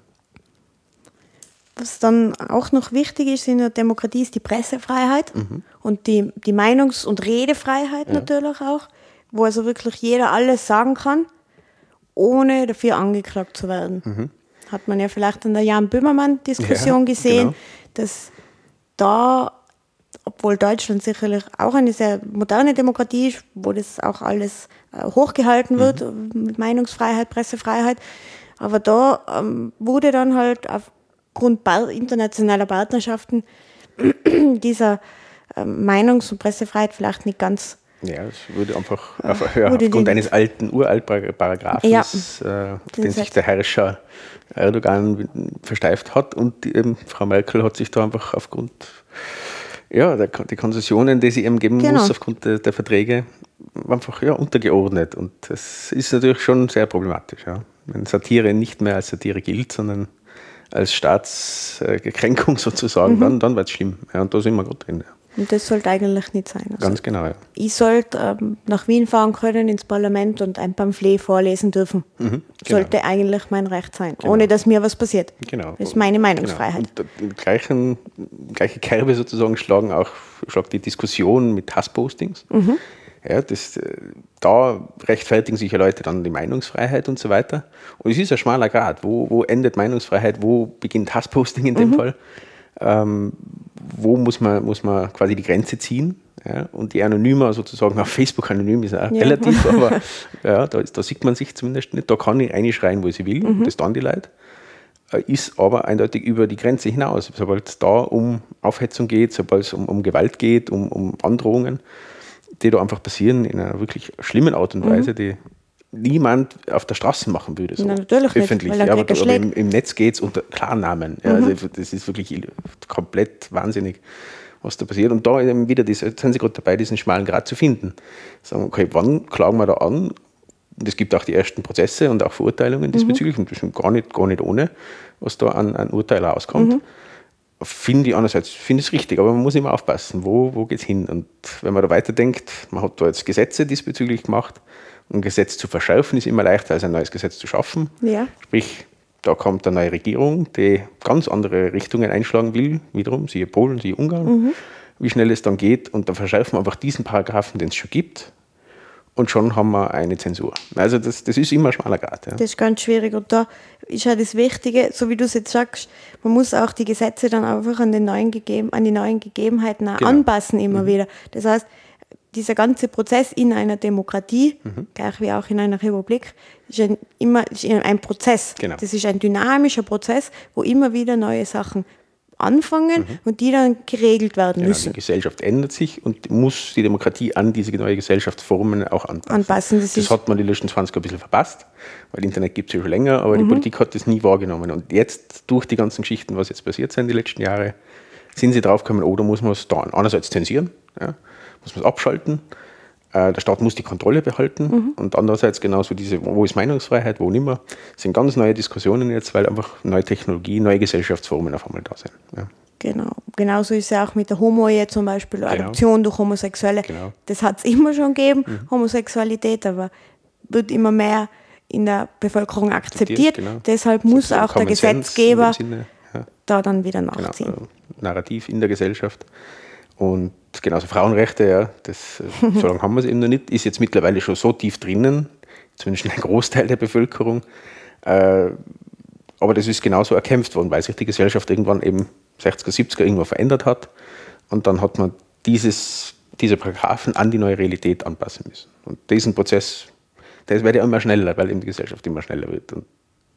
A: Was dann auch noch wichtig ist in der Demokratie, ist die Pressefreiheit mhm. und die, die Meinungs- und Redefreiheit ja. natürlich auch, wo also wirklich jeder alles sagen kann, ohne dafür angeklagt zu werden. Mhm. Hat man ja vielleicht in der Jan Böhmermann-Diskussion ja, gesehen, genau. dass da, obwohl Deutschland sicherlich auch eine sehr moderne Demokratie ist, wo das auch alles äh, hochgehalten wird, mhm. mit Meinungsfreiheit, Pressefreiheit, aber da ähm, wurde dann halt auf aufgrund internationaler Partnerschaften dieser ähm, Meinungs- und Pressefreiheit vielleicht nicht ganz.
B: Ja, es würde einfach, einfach ja, aufgrund eines alten Uraltparagraphen, ja, äh, den sich der Herrscher Erdogan versteift hat und eben Frau Merkel hat sich da einfach aufgrund ja, der, die Konzessionen, die sie ihm geben genau. muss aufgrund der, der, Verträge, einfach ja, untergeordnet. Und das ist natürlich schon sehr problematisch. Ja. Wenn Satire nicht mehr als Satire gilt, sondern als Staatskränkung sozusagen, mhm. dann, dann wird es schlimm. Ja, und da sind wir gut drin. Ja.
A: Und das sollte eigentlich nicht sein. Also
B: Ganz genau, ja.
A: Ich sollte ähm, nach Wien fahren können ins Parlament und ein Pamphlet vorlesen dürfen.
B: Mhm, genau.
A: Sollte eigentlich mein Recht sein, ohne dass mir was passiert.
B: Genau.
A: Das ist meine Meinungsfreiheit.
B: Genau. Und die gleichen, gleiche Kerbe sozusagen schlagen auch schlagt die Diskussion mit Hasspostings.
A: Mhm.
B: Ja, das, da rechtfertigen sich ja Leute dann die Meinungsfreiheit und so weiter. Und es ist ein schmaler Grad. Wo, wo endet Meinungsfreiheit? Wo beginnt Hassposting in dem
A: Mhm.
B: Fall? Ähm, wo muss man, muss man quasi die Grenze ziehen? Ja, und die Anonymer sozusagen auf Facebook anonym ist auch
A: Ja.
B: relativ, aber ja, da, ist, da sieht man sich zumindest nicht. Da kann ich reinschreien, wo sie will,
A: Mhm.
B: das dann die Leute äh, ist aber eindeutig über die Grenze hinaus. Sobald es da um Aufhetzung geht, sobald es um, um Gewalt geht, um, um Androhungen, die da einfach passieren in einer wirklich schlimmen Art und Weise, die niemand auf der Straße machen würde. So
A: Na, natürlich nicht,
B: öffentlich.
A: dann
B: ja, aber,
A: er
B: aber im, im Netz geht es unter Klarnamen. Ja, also das ist wirklich komplett wahnsinnig, was da passiert. Und da eben wieder, diese, jetzt sind sie gerade dabei, diesen schmalen Grad zu finden. Sagen, okay, wann klagen wir da an? Und es gibt auch die ersten Prozesse und auch Verurteilungen diesbezüglich, und das ist gar nicht, gar nicht ohne, was da an, an Urteil rauskommt. Finde ich einerseits finde ich es richtig, aber man muss immer aufpassen, wo, wo geht es hin? Und wenn man da weiterdenkt, man hat da jetzt Gesetze diesbezüglich gemacht, ein Gesetz zu verschärfen ist immer leichter als ein neues Gesetz zu schaffen.
A: Ja.
B: Sprich, da kommt eine neue Regierung, die ganz andere Richtungen einschlagen will, wiederum, siehe Polen, siehe Ungarn, wie schnell es dann geht. Und dann verschärfen wir einfach diesen Paragraphen, den es schon gibt, und schon haben wir eine Zensur. Also das, das ist immer ein schmaler Grad. Ja.
A: Das ist ganz schwierig. Und da ist ja das Wichtige, so wie du es jetzt sagst, man muss auch die Gesetze dann einfach an, den neuen Gegeben, an die neuen Gegebenheiten
B: Genau.
A: anpassen immer wieder. Das heißt, dieser ganze Prozess in einer Demokratie,
B: Mhm.
A: gleich wie auch in einer Republik, ist ein, immer ist ein Prozess.
B: Genau.
A: Das ist ein dynamischer Prozess, wo immer wieder neue Sachen anfangen und die dann geregelt werden
B: Mhm. Genau,
A: müssen.
B: die Gesellschaft ändert sich und muss die Demokratie an diese neue Gesellschaftsformen auch anpassen.
A: Anpassen, das
B: Das, hat man die letzten 20 Jahre ein bisschen verpasst, weil Internet gibt es ja schon länger, aber
A: Mhm.
B: die Politik hat das nie wahrgenommen. Und jetzt, durch die ganzen Geschichten, was jetzt passiert sind die letzten Jahre, sind sie draufgekommen, oh, da muss man es da einerseits zensieren, ja, muss man es abschalten, der Staat muss die Kontrolle behalten
A: Mhm.
B: und andererseits genauso diese, wo ist Meinungsfreiheit, wo nimmer, das sind ganz neue Diskussionen jetzt, weil einfach neue Technologie, neue Gesellschaftsformen auf einmal da sind. Ja.
A: Genau. Genauso ist es ja auch mit der Homo-Ehe zum Beispiel, Adoption durch Homosexuelle.
B: Genau.
A: Das hat es immer schon gegeben, Homosexualität, aber wird immer mehr in der Bevölkerung akzeptiert.
B: genau.
A: Deshalb muss
B: So
A: auch der Gesetzgeber
B: Sinne, ja.
A: da dann wieder
B: genau,
A: nachziehen.
B: äh, Narrativ in der Gesellschaft. Und genauso Frauenrechte, ja, das, äh, so lange haben wir es eben noch nicht, ist jetzt mittlerweile schon so tief drinnen, zumindest ein Großteil der Bevölkerung. Äh, aber das ist genauso erkämpft worden, weil sich die Gesellschaft irgendwann eben 60er, 70er irgendwo verändert hat. Und dann hat man dieses, diese Paragraphen an die neue Realität anpassen müssen. Und diesen Prozess, der wird ja immer schneller, weil eben die Gesellschaft immer schneller wird. Und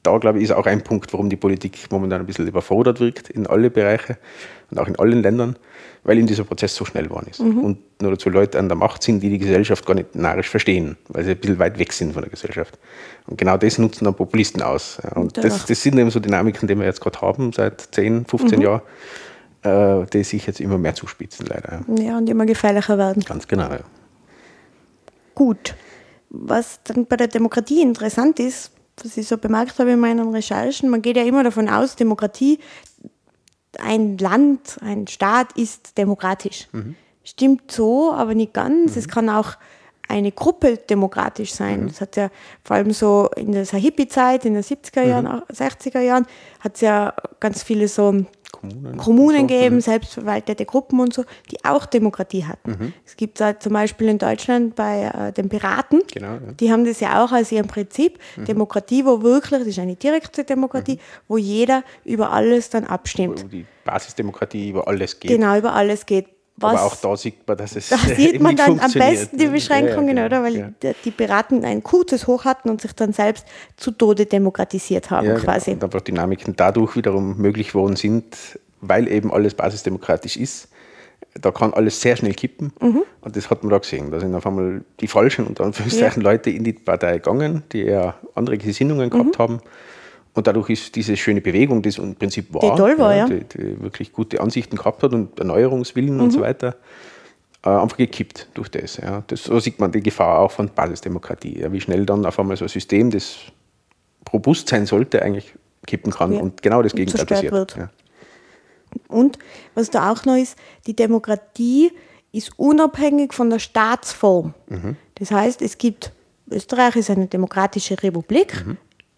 B: da, glaube ich, ist auch ein Punkt, warum die Politik momentan ein bisschen überfordert wirkt in alle Bereiche und auch in allen Ländern, weil eben dieser Prozess so schnell geworden ist. Und nur dazu Leute an der Macht sind, die die Gesellschaft gar nicht narrisch verstehen, weil sie ein bisschen weit weg sind von der Gesellschaft. Und genau das nutzen dann Populisten aus. Und das, das sind eben so Dynamiken, die wir jetzt gerade haben, seit 10, 15 Jahren, äh, die sich jetzt immer mehr zuspitzen, leider. Ja.
A: Ja, und immer gefährlicher werden.
B: Ganz genau. Ja.
A: Gut. Was dann bei der Demokratie interessant ist, was ich so bemerkt habe in meinen Recherchen, man geht ja immer davon aus, Demokratie, ein Land, ein Staat ist demokratisch. Stimmt so, aber nicht ganz. Es kann auch eine Gruppe demokratisch sein. Das hat ja vor allem so in der Hippie-Zeit, in den 70er Jahren, auch 60er Jahren, hat es ja ganz viele so
B: Kommunen.
A: Kommunen
B: so.
A: geben, selbstverwaltete Gruppen und so, die auch Demokratie hatten.
B: Mhm.
A: Es gibt da zum Beispiel in Deutschland bei äh, den Piraten,
B: Genau, ja.
A: die haben das ja auch als ihren Prinzip,
B: Mhm.
A: Demokratie, wo wirklich, das ist eine direkte Demokratie, wo jeder über alles dann abstimmt.
B: Wo die Basisdemokratie über alles geht.
A: Genau, über alles geht. Was,
B: Aber auch da sieht man, dass es
A: da sieht man dann am besten die
B: ne?
A: Beschränkungen,
B: Ja, ja,
A: oder? Weil
B: ja.
A: die, Piraten ein kurzes Hoch hatten und sich dann selbst zu Tode demokratisiert haben,
B: Ja,
A: quasi.
B: Genau. Und einfach Dynamiken dadurch wiederum möglich geworden sind, weil eben alles basisdemokratisch ist. Da kann alles sehr schnell kippen.
A: Mhm.
B: Und das hat man da gesehen. Da sind auf einmal die falschen, unter Anführungszeichen, Leute in die Partei gegangen, die eher andere Gesinnungen gehabt
A: Mhm.
B: haben. Und dadurch ist diese schöne Bewegung, die es im Prinzip war,
A: Die toll war, ja.
B: Die, die wirklich gute Ansichten gehabt hat und Erneuerungswillen und
A: Mhm.
B: so weiter, äh, einfach gekippt durch das, ja. das. So sieht man die Gefahr auch von Basisdemokratie. Ja, wie schnell dann auf einmal so ein System, das robust sein sollte, eigentlich kippen kann
A: Ja.
B: und genau das
A: Und
B: Gegenteil passiert.
A: wird.
B: Ja.
A: Und was da auch noch ist, die Demokratie ist unabhängig von der Staatsform. Das heißt, es gibt, Österreich ist eine demokratische Republik,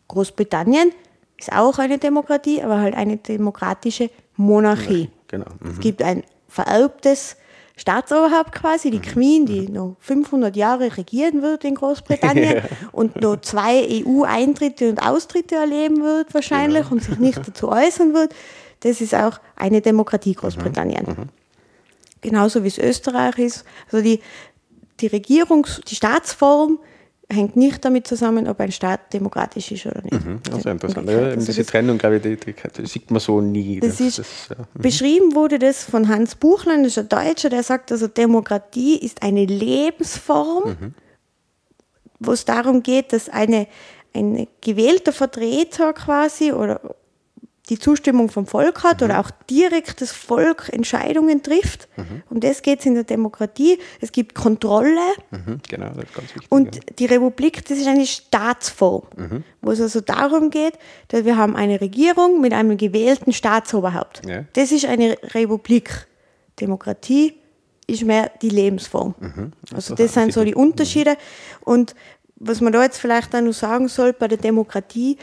A: Großbritannien ist auch eine Demokratie, aber halt eine demokratische Monarchie.
B: Genau.
A: Es gibt ein vererbtes Staatsoberhaupt quasi, die Queen, die noch 500 Jahre regieren wird in Großbritannien und noch zwei EU-Eintritte und Austritte erleben wird wahrscheinlich und sich nicht dazu äußern wird. Das ist auch eine Demokratie Großbritannien. Genauso wie es Österreich ist. Also die, die Regierungs-, die Staatsform hängt nicht damit zusammen, ob ein Staat demokratisch ist oder nicht.
B: Mhm, also interessant. Ja,
A: Also
B: diese
A: das-
B: Trennung, glaube ich, die, die, die sieht man so nie.
A: Das ist,
B: ja.
A: beschrieben wurde das von Hans Buchlein, das ist ein Deutscher, der sagt, also Demokratie ist eine Lebensform, wo es darum geht, dass eine, ein gewählter Vertreter quasi oder die Zustimmung vom Volk hat oder auch direkt das Volk Entscheidungen trifft. Um das geht es in der Demokratie. Es gibt Kontrolle.
B: Mhm, genau, das ist ganz wichtig.
A: Und die Republik, das ist eine Staatsform, wo es also darum geht, dass wir haben eine Regierung mit einem gewählten Staatsoberhaupt.
B: Ja.
A: Das ist eine Republik. Demokratie ist mehr die Lebensform. Also das sind so die Unterschiede. Und was man da jetzt vielleicht auch noch sagen soll, bei der Demokratie,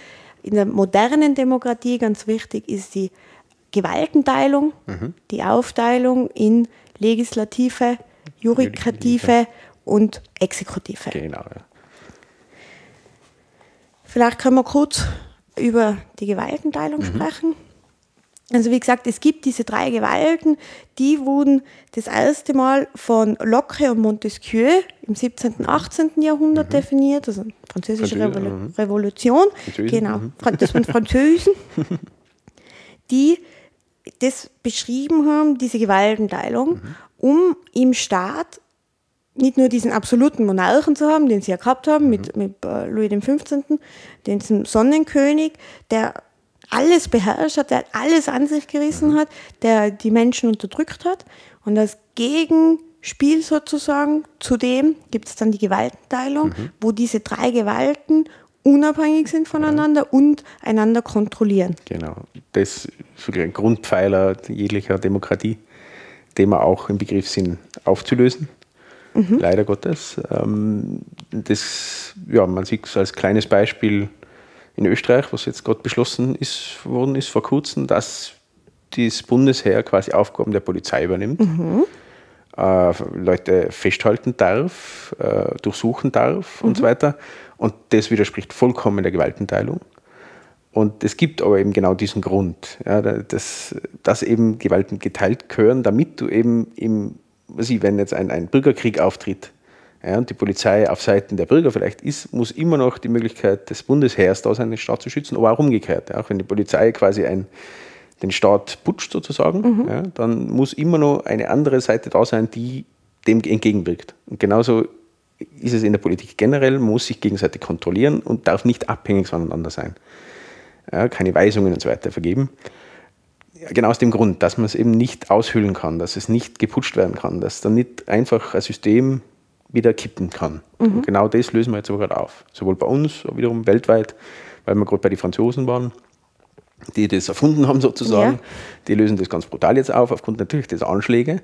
A: in der modernen Demokratie ganz wichtig ist die Gewaltenteilung, die Aufteilung in Legislative, Judikative und Exekutive.
B: Genau, ja.
A: Vielleicht können wir kurz über die Gewaltenteilung sprechen. Also wie gesagt, es gibt diese drei Gewalten, die wurden das erste Mal von Locke und Montesquieu im 17. und 18. Jahrhundert definiert, also französische
B: Französisch,
A: Revol
B: mhm.
A: Revolution.
B: Französen,
A: Genau,
B: mhm.
A: Das waren Französen, die das beschrieben haben, diese Gewaltenteilung, um im Staat nicht nur diesen absoluten Monarchen zu haben, den sie ja gehabt haben mit, mit äh, Louis XV., den Sonnenkönig, der alles beherrscht hat, der alles an sich gerissen hat, der die Menschen unterdrückt hat. Und als Gegenspiel sozusagen zu dem gibt es dann die Gewaltenteilung, wo diese drei Gewalten unabhängig sind voneinander und einander kontrollieren.
B: Genau. Das ist ein Grundpfeiler jeglicher Demokratie, den wir auch im Begriff sind, aufzulösen. Leider Gottes. Ähm, Das, ja, man sieht es als kleines Beispiel in Österreich, was jetzt gerade beschlossen ist, worden ist vor kurzem, dass das Bundesheer quasi Aufgaben der Polizei übernimmt. äh, Leute festhalten darf, äh, durchsuchen darf und so weiter. Und das widerspricht vollkommen der Gewaltenteilung. Und es gibt aber eben genau diesen Grund, ja, da- dass, dass eben Gewalten geteilt gehören, damit du eben, im, ich, wenn jetzt ein, ein Bürgerkrieg auftritt ja, und die Polizei auf Seiten der Bürger vielleicht ist, muss immer noch die Möglichkeit des Bundesheers da sein, den Staat zu schützen, aber auch umgekehrt. Ja, auch wenn die Polizei quasi ein, den Staat putscht sozusagen, ja, dann muss immer noch eine andere Seite da sein, die dem entgegenwirkt. Und genauso ist es in der Politik generell, muss sich gegenseitig kontrollieren und darf nicht abhängig voneinander sein. Ja, keine Weisungen und so weiter vergeben. Ja, genau aus dem Grund, dass man es eben nicht aushöhlen kann, dass es nicht geputscht werden kann, dass dann nicht einfach ein System wieder kippen kann. Und genau das lösen wir jetzt aber gerade auf. Sowohl bei uns, wiederum weltweit, weil wir gerade bei den Franzosen waren, die das erfunden haben sozusagen.
A: Ja.
B: Die lösen das ganz brutal jetzt auf, aufgrund natürlich des Anschläge.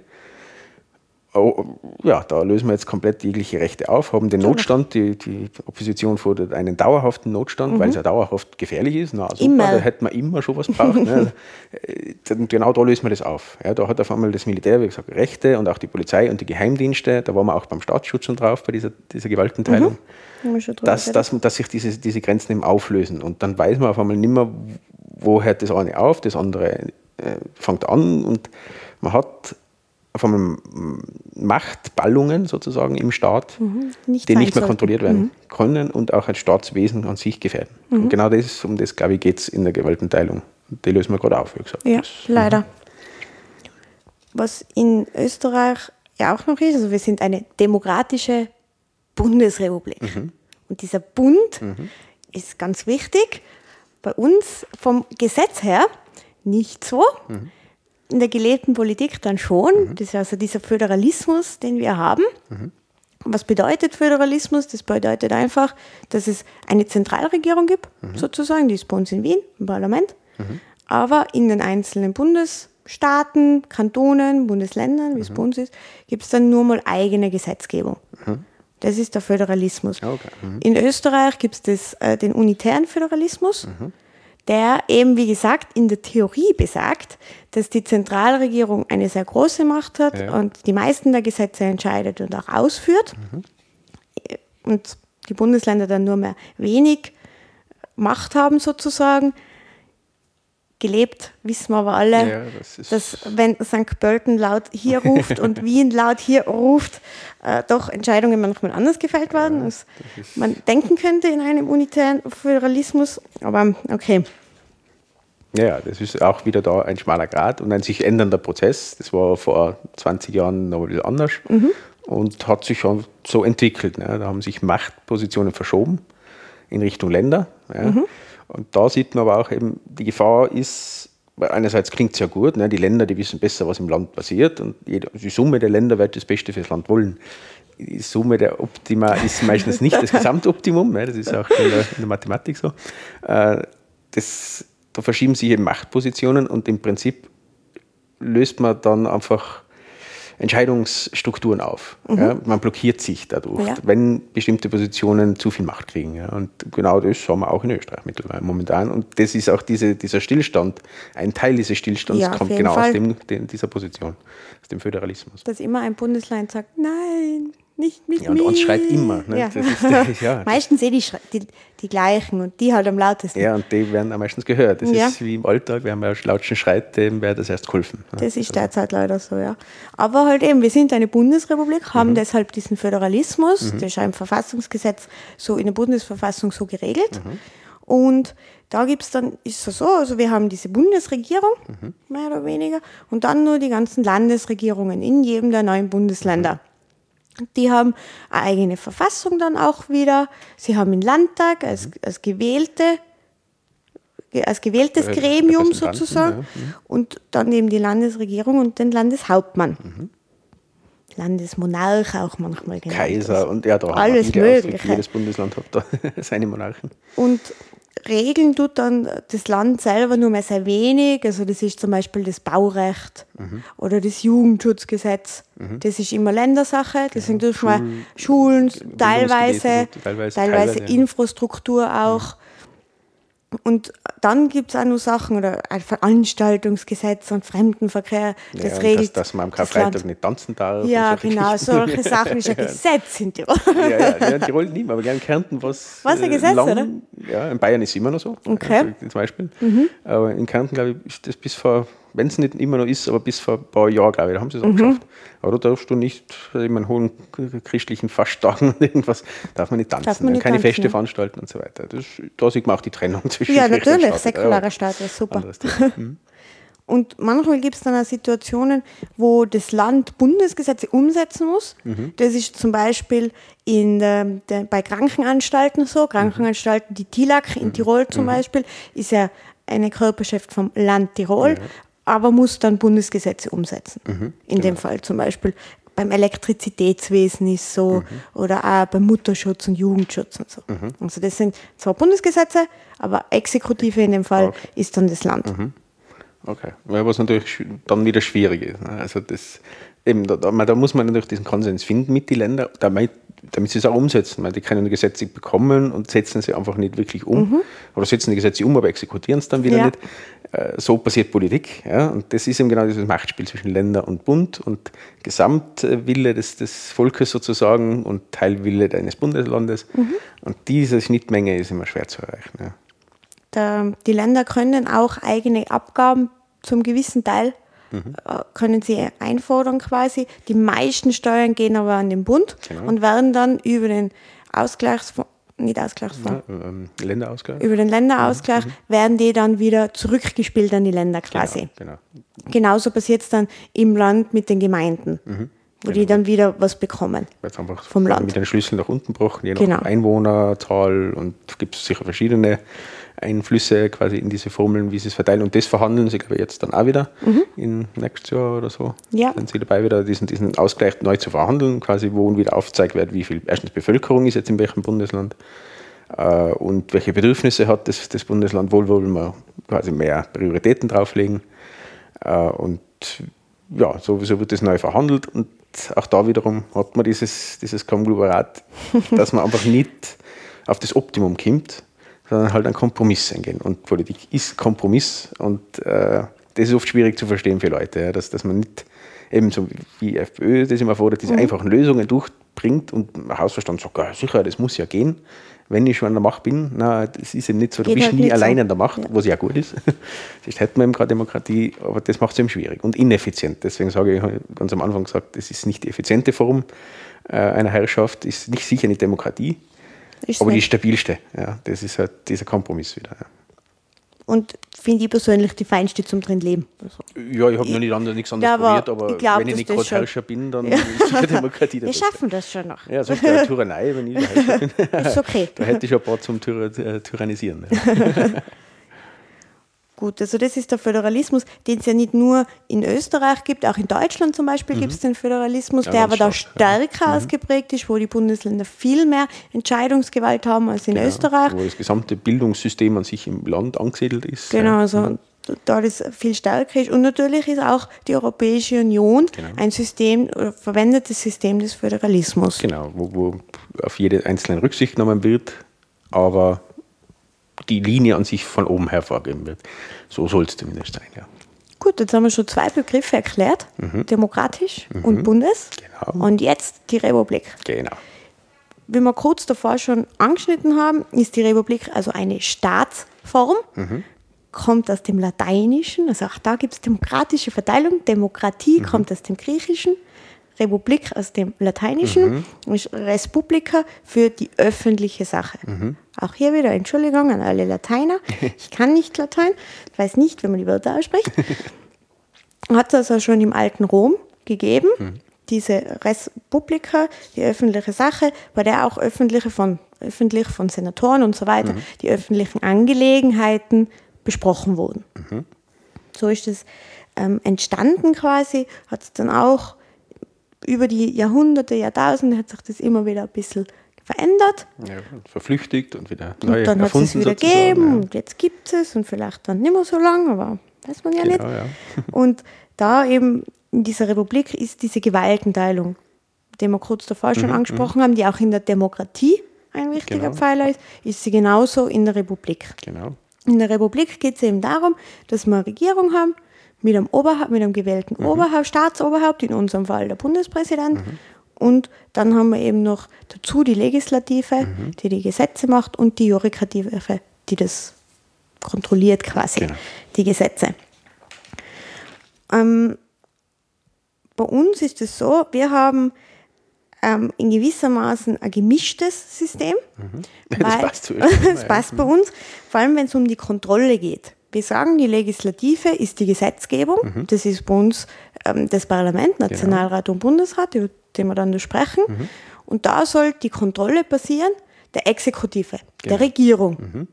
B: Oh, ja, da lösen wir jetzt komplett jegliche Rechte auf, haben den Notstand, die, die Opposition fordert einen dauerhaften Notstand, weil es ja dauerhaft gefährlich ist. Na, super,
A: Immer.
B: da hätten wir immer schon was braucht. ne? Äh, genau da lösen wir das auf. Ja, da hat auf einmal das Militär, wie gesagt, Rechte und auch die Polizei und die Geheimdienste, da waren wir auch beim Staatsschutz schon drauf, bei dieser, dieser Gewaltenteilung
A: drüber
B: dass, dass, dass sich diese, diese Grenzen eben auflösen. Und dann weiß man auf einmal nicht mehr, wo hört das eine auf, das andere äh, fängt an und man hat mm, Machtballungen sozusagen im Staat,
A: Mhm. nicht
B: die nicht mehr
A: sollten.
B: kontrolliert werden können und auch ein Staatswesen an sich gefährden.
A: Mhm.
B: Und genau das, um das, glaube ich, geht es in der Gewaltenteilung. Die lösen wir gerade auf, wie gesagt.
A: Ja,
B: Das-
A: leider. Was in Österreich ja auch noch ist, also wir sind eine demokratische Bundesrepublik. Und dieser Bund ist ganz wichtig. Bei uns vom Gesetz her nicht so. In der gelebten Politik dann schon. Das ist also dieser Föderalismus, den wir haben. Was bedeutet Föderalismus? Das bedeutet einfach, dass es eine Zentralregierung gibt, sozusagen, die ist bei uns in Wien, im Parlament. Aber in den einzelnen Bundes, Staaten, Kantonen, Bundesländern, wie es bei uns ist, gibt es dann nur mal eigene Gesetzgebung. Das ist der Föderalismus.
B: Okay. Mhm.
A: In Österreich gibt es äh, den unitären Föderalismus, der eben, wie gesagt, in der Theorie besagt, dass die Zentralregierung eine sehr große Macht hat
B: Ja.
A: und die meisten der Gesetze entscheidet und auch ausführt. Und die Bundesländer dann nur mehr wenig Macht haben, sozusagen. Gelebt wissen wir aber alle,
B: Ja, das
A: dass wenn St. Pölten laut hier ruft und Wien laut hier ruft, äh, doch Entscheidungen manchmal anders gefällt werden, als man denken könnte in einem unitären Föderalismus. Aber okay.
B: Ja, ja, das ist auch wieder da ein schmaler Grad und ein sich ändernder Prozess. Das war vor 20 Jahren noch ein bisschen anders und hat sich schon so entwickelt. Ne? Da haben sich Machtpositionen verschoben in Richtung Länder. Ja? Und da sieht man aber auch eben, die Gefahr ist, weil einerseits klingt es ja gut, ne? die Länder, die wissen besser, was im Land passiert und die Summe der Länder wird das Beste fürs Land wollen. Die Summe der Optima ist meistens nicht das Gesamtoptimum, ne? das ist auch in der, in der Mathematik so. Äh, das, da verschieben sich eben Machtpositionen und im Prinzip löst man dann einfach Entscheidungsstrukturen auf. Ja, man blockiert sich dadurch,
A: Ja.
B: wenn bestimmte Positionen zu viel Macht kriegen. Ja. Und genau das haben wir auch in Österreich mittlerweile momentan. Und das ist auch diese, dieser Stillstand, ein Teil dieses Stillstands kommt genau
A: Fall.
B: aus dem, den, dieser Position, aus dem Föderalismus.
A: Dass immer ein Bundesland sagt, nein, nicht mit
B: Ja, und
A: mir.
B: uns schreit immer. Ne?
A: Ja.
B: Ist, ja,
A: Meistens eh die, Schrei- die, die gleichen und die halt am lautesten.
B: ja, und die werden am meistens gehört. Das
A: Ja.
B: ist wie im Alltag, wir haben ja lautschen Schreit, dem wäre das erst geholfen. Ja.
A: Das ist derzeit leider so, ja. Aber halt eben, wir sind eine Bundesrepublik, haben deshalb diesen Föderalismus, das ist im Verfassungsgesetz so in der Bundesverfassung so geregelt. Und da gibt es dann, ist es so, also wir haben diese Bundesregierung, mehr oder weniger, und dann nur die ganzen Landesregierungen in jedem der neuen Bundesländer. Die haben eine eigene Verfassung dann auch wieder. Sie haben einen Landtag als, als gewählte als gewähltes
B: Äh,
A: Gremium sozusagen
B: ja. Mhm.
A: und dann eben die Landesregierung und den Landeshauptmann.
B: Mhm.
A: Landesmonarch auch manchmal genannt.
B: Kaiser und ja, da
A: Alles. Mögliche.
B: Jedes Bundesland hat da seine Monarchen.
A: Und regeln tut dann das Land selber nur mehr sehr wenig. Also das ist zum Beispiel das Baurecht
B: Mhm.
A: oder das Jugendschutzgesetz. Das ist immer Ländersache. Deswegen dürfen wir Schulen teilweise,
B: Bildungsgebiete, teilweise,
A: teilweise
B: teilweise, ja.
A: Infrastruktur auch. Und dann gibt es auch noch Sachen oder ein Veranstaltungsgesetz und Fremdenverkehr. Das
B: ja,
A: regelt
B: dass, dass man am Karfreitag nicht tanzen darf.
A: Ja,
B: solche
A: genau, solche Sachen ist ein Gesetz in Tirol.
B: ja, ja, ja, Tirol nicht mehr, aber in Kärnten was.
A: Was, ein Gesetz, oder?
B: Ja, in Bayern ist es immer noch so.
A: Okay. Mhm.
B: Also, zum Beispiel. Aber in Kärnten, glaube ich, ist das bis vor, wenn es nicht immer noch ist, aber bis vor ein paar Jahren, glaube ich, da haben sie es auch
A: Mhm.
B: geschafft. Aber da darfst du nicht, in meinen hohen christlichen Fasttagen und irgendwas, darf man nicht tanzen,
A: Darf man nicht
B: keine
A: tanzen,
B: Feste
A: ja.
B: veranstalten und so weiter. Das, da sieht man auch die Trennung zwischen
A: Ja, natürlich,
B: Staat.
A: säkularer
B: Ja,
A: Staat ist super.
B: Mhm.
A: Und manchmal gibt es dann auch Situationen, wo das Land Bundesgesetze umsetzen muss.
B: Mhm.
A: Das ist zum Beispiel in der, bei Krankenanstalten so. Krankenanstalten, die TILAC
B: Mhm.
A: in Tirol zum Beispiel, ist ja eine Körperschaft vom Land Tirol, aber muss dann Bundesgesetze umsetzen.
B: Mhm.
A: In dem Fall zum Beispiel beim Elektrizitätswesen ist so
B: Mhm.
A: oder auch beim Mutterschutz und Jugendschutz und so. Also das sind zwar Bundesgesetze, aber Exekutive in dem Fall
B: Okay.
A: ist dann das Land.
B: Okay. Ja, was natürlich dann wieder schwierig ist. ne? Also das, eben, da, da, da muss man natürlich diesen Konsens finden mit den Ländern, damit, damit sie es auch umsetzen. Weil die können Gesetze bekommen und setzen sie einfach nicht wirklich um. Oder setzen die Gesetze um, aber exekutieren es dann wieder
A: Ja.
B: nicht. Äh, So passiert Politik. Ja? Und das ist eben genau dieses Machtspiel zwischen Länder und Bund und Gesamtwille des, des Volkes sozusagen und Teilwille eines Bundeslandes. Und diese Schnittmenge ist immer schwer zu erreichen. Ja.
A: Der, die Länder können auch eigene Abgaben zum gewissen Teil
B: Mhm.
A: äh, können sie einfordern quasi. Die meisten Steuern gehen aber an den Bund
B: Genau.
A: und werden dann über den Ausgleichsfonds, nicht Ausgleichsfonds,
B: Ja, ähm, Länderausgleich.
A: über den Länderausgleich werden die dann wieder zurückgespielt an die Länder quasi.
B: Genau, genau.
A: Genauso passiert es dann im Land mit den Gemeinden,
B: Mhm.
A: wo die dann wieder was bekommen.
B: Es einfach
A: Vom Land.
B: mit den Schlüsseln nach unten gebrochen, je nach
A: Genau.
B: Einwohnerzahl und gibt es sicher verschiedene Einflüsse quasi in diese Formeln, wie sie es verteilen. Und das verhandeln sie, glaube ich, jetzt dann auch wieder im nächstes Jahr oder so.
A: Mhm. Ja.
B: Sind sie dabei, wieder diesen, diesen Ausgleich neu zu verhandeln, quasi, wo wieder aufgezeigt wird, wie viel erstens Bevölkerung ist jetzt in welchem Bundesland äh, und welche Bedürfnisse hat das, das Bundesland, wo wollen wir quasi mehr Prioritäten drauflegen. Äh, und ja, sowieso wird das neu verhandelt und auch da wiederum hat man dieses, dieses Konglomerat, dass man einfach nicht auf das Optimum kommt, sondern halt einen Kompromiss eingehen. Und Politik ist Kompromiss und äh, das ist oft schwierig zu verstehen für Leute, ja, dass, dass man nicht eben so wie FPÖ das immer fordert, diese mhm. einfachen Lösungen durchbringt und Hausverstand sagt, ja, sicher, das muss ja gehen wenn ich schon an der Macht bin, na, das ist eben nicht so, du Geht bist halt nie allein so. an der Macht, ja. was ja gut ist. Sonst hätten wir eben gerade Demokratie, aber das macht es eben schwierig und ineffizient. Deswegen sage ich ganz am Anfang gesagt, das ist nicht die effiziente Form äh, einer Herrschaft, ist nicht sicher nicht Demokratie, ist aber nicht. die stabilste. Ja, das ist halt dieser Kompromiss wieder. Ja
A: und finde ich persönlich die feinste zum drin leben.
B: Also ja, ich habe noch nicht anders, nichts anderes probiert, aber ich glaub, wenn ich nicht gerade Herrscher bin, dann ja. ist die Demokratie
A: Wir schaffen das schon noch.
B: Ja, so eine Tyrannei, wenn ich der Herrscher bin. ist okay. da hätte ich ein paar zum Tyr äh, Tyrannisieren. Ja.
A: gut. Also das ist der Föderalismus, den es ja nicht nur in Österreich gibt, auch in Deutschland zum Beispiel mhm. gibt es den Föderalismus, ja, der aber da stärker ja. Mhm. ausgeprägt ist, wo die Bundesländer viel mehr Entscheidungsgewalt haben als in genau. Österreich.
B: Wo das gesamte Bildungssystem an sich im Land angesiedelt ist.
A: Genau, also mhm. da das viel stärker ist. Und natürlich ist auch die Europäische Union genau. ein System, verwendetes System des Föderalismus.
B: Genau, wo, wo auf jede einzelne Rücksicht genommen wird, aber die Linie an sich von oben her vorgeben wird. So soll es zumindest sein, ja.
A: Gut, jetzt haben wir schon zwei Begriffe erklärt: mhm. demokratisch mhm. und Bundes. Genau. Und jetzt die Republik.
B: Genau.
A: Wie wir kurz davor schon angeschnitten haben, ist die Republik also eine Staatsform, mhm. kommt aus dem Lateinischen, also auch da gibt es demokratische Verteilung. Demokratie mhm. kommt aus dem Griechischen. Republik aus dem Lateinischen mhm. ist Respublica für die öffentliche Sache. Mhm. Auch hier wieder Entschuldigung an alle Lateiner. Ich kann nicht Latein, weiß nicht, wie man die Wörter ausspricht. Hat es also schon im alten Rom gegeben, mhm. diese Respublika, die öffentliche Sache, bei der auch öffentliche von, öffentlich von Senatoren und so weiter mhm. die öffentlichen Angelegenheiten besprochen wurden. Mhm. So ist es ähm, entstanden quasi, hat es dann auch über die Jahrhunderte, Jahrtausende hat sich das immer wieder ein bisschen verändert.
B: Ja, verflüchtigt und wieder neu
A: und dann hat es wieder gegeben ja. und jetzt gibt es und vielleicht dann nicht mehr so lange, aber weiß man ja genau, nicht. Ja. Und da eben in dieser Republik ist diese Gewaltenteilung, die wir kurz davor schon mhm, angesprochen mhm. haben, die auch in der Demokratie ein wichtiger genau. Pfeiler ist, ist sie genauso in der Republik.
B: Genau.
A: In der Republik geht es eben darum, dass wir eine Regierung haben, mit einem, Oberhaupt, mit einem gewählten mhm. Oberhaupt, Staatsoberhaupt, in unserem Fall der Bundespräsident. Mhm. Und dann haben wir eben noch dazu die Legislative, mhm. die die Gesetze macht, und die Judikative, die das kontrolliert quasi, genau. die Gesetze. Ähm, bei uns ist es so, wir haben ähm, in gewissermaßen ein gemischtes System. Mhm. Das passt, zu das passt bei uns, vor allem wenn es um die Kontrolle geht. Wir sagen, die Legislative ist die Gesetzgebung. Mhm. Das ist bei uns ähm, das Parlament, genau. Nationalrat genau. und Bundesrat, über den wir dann sprechen. Mhm. Und da soll die Kontrolle passieren der Exekutive, genau. der Regierung. Mhm.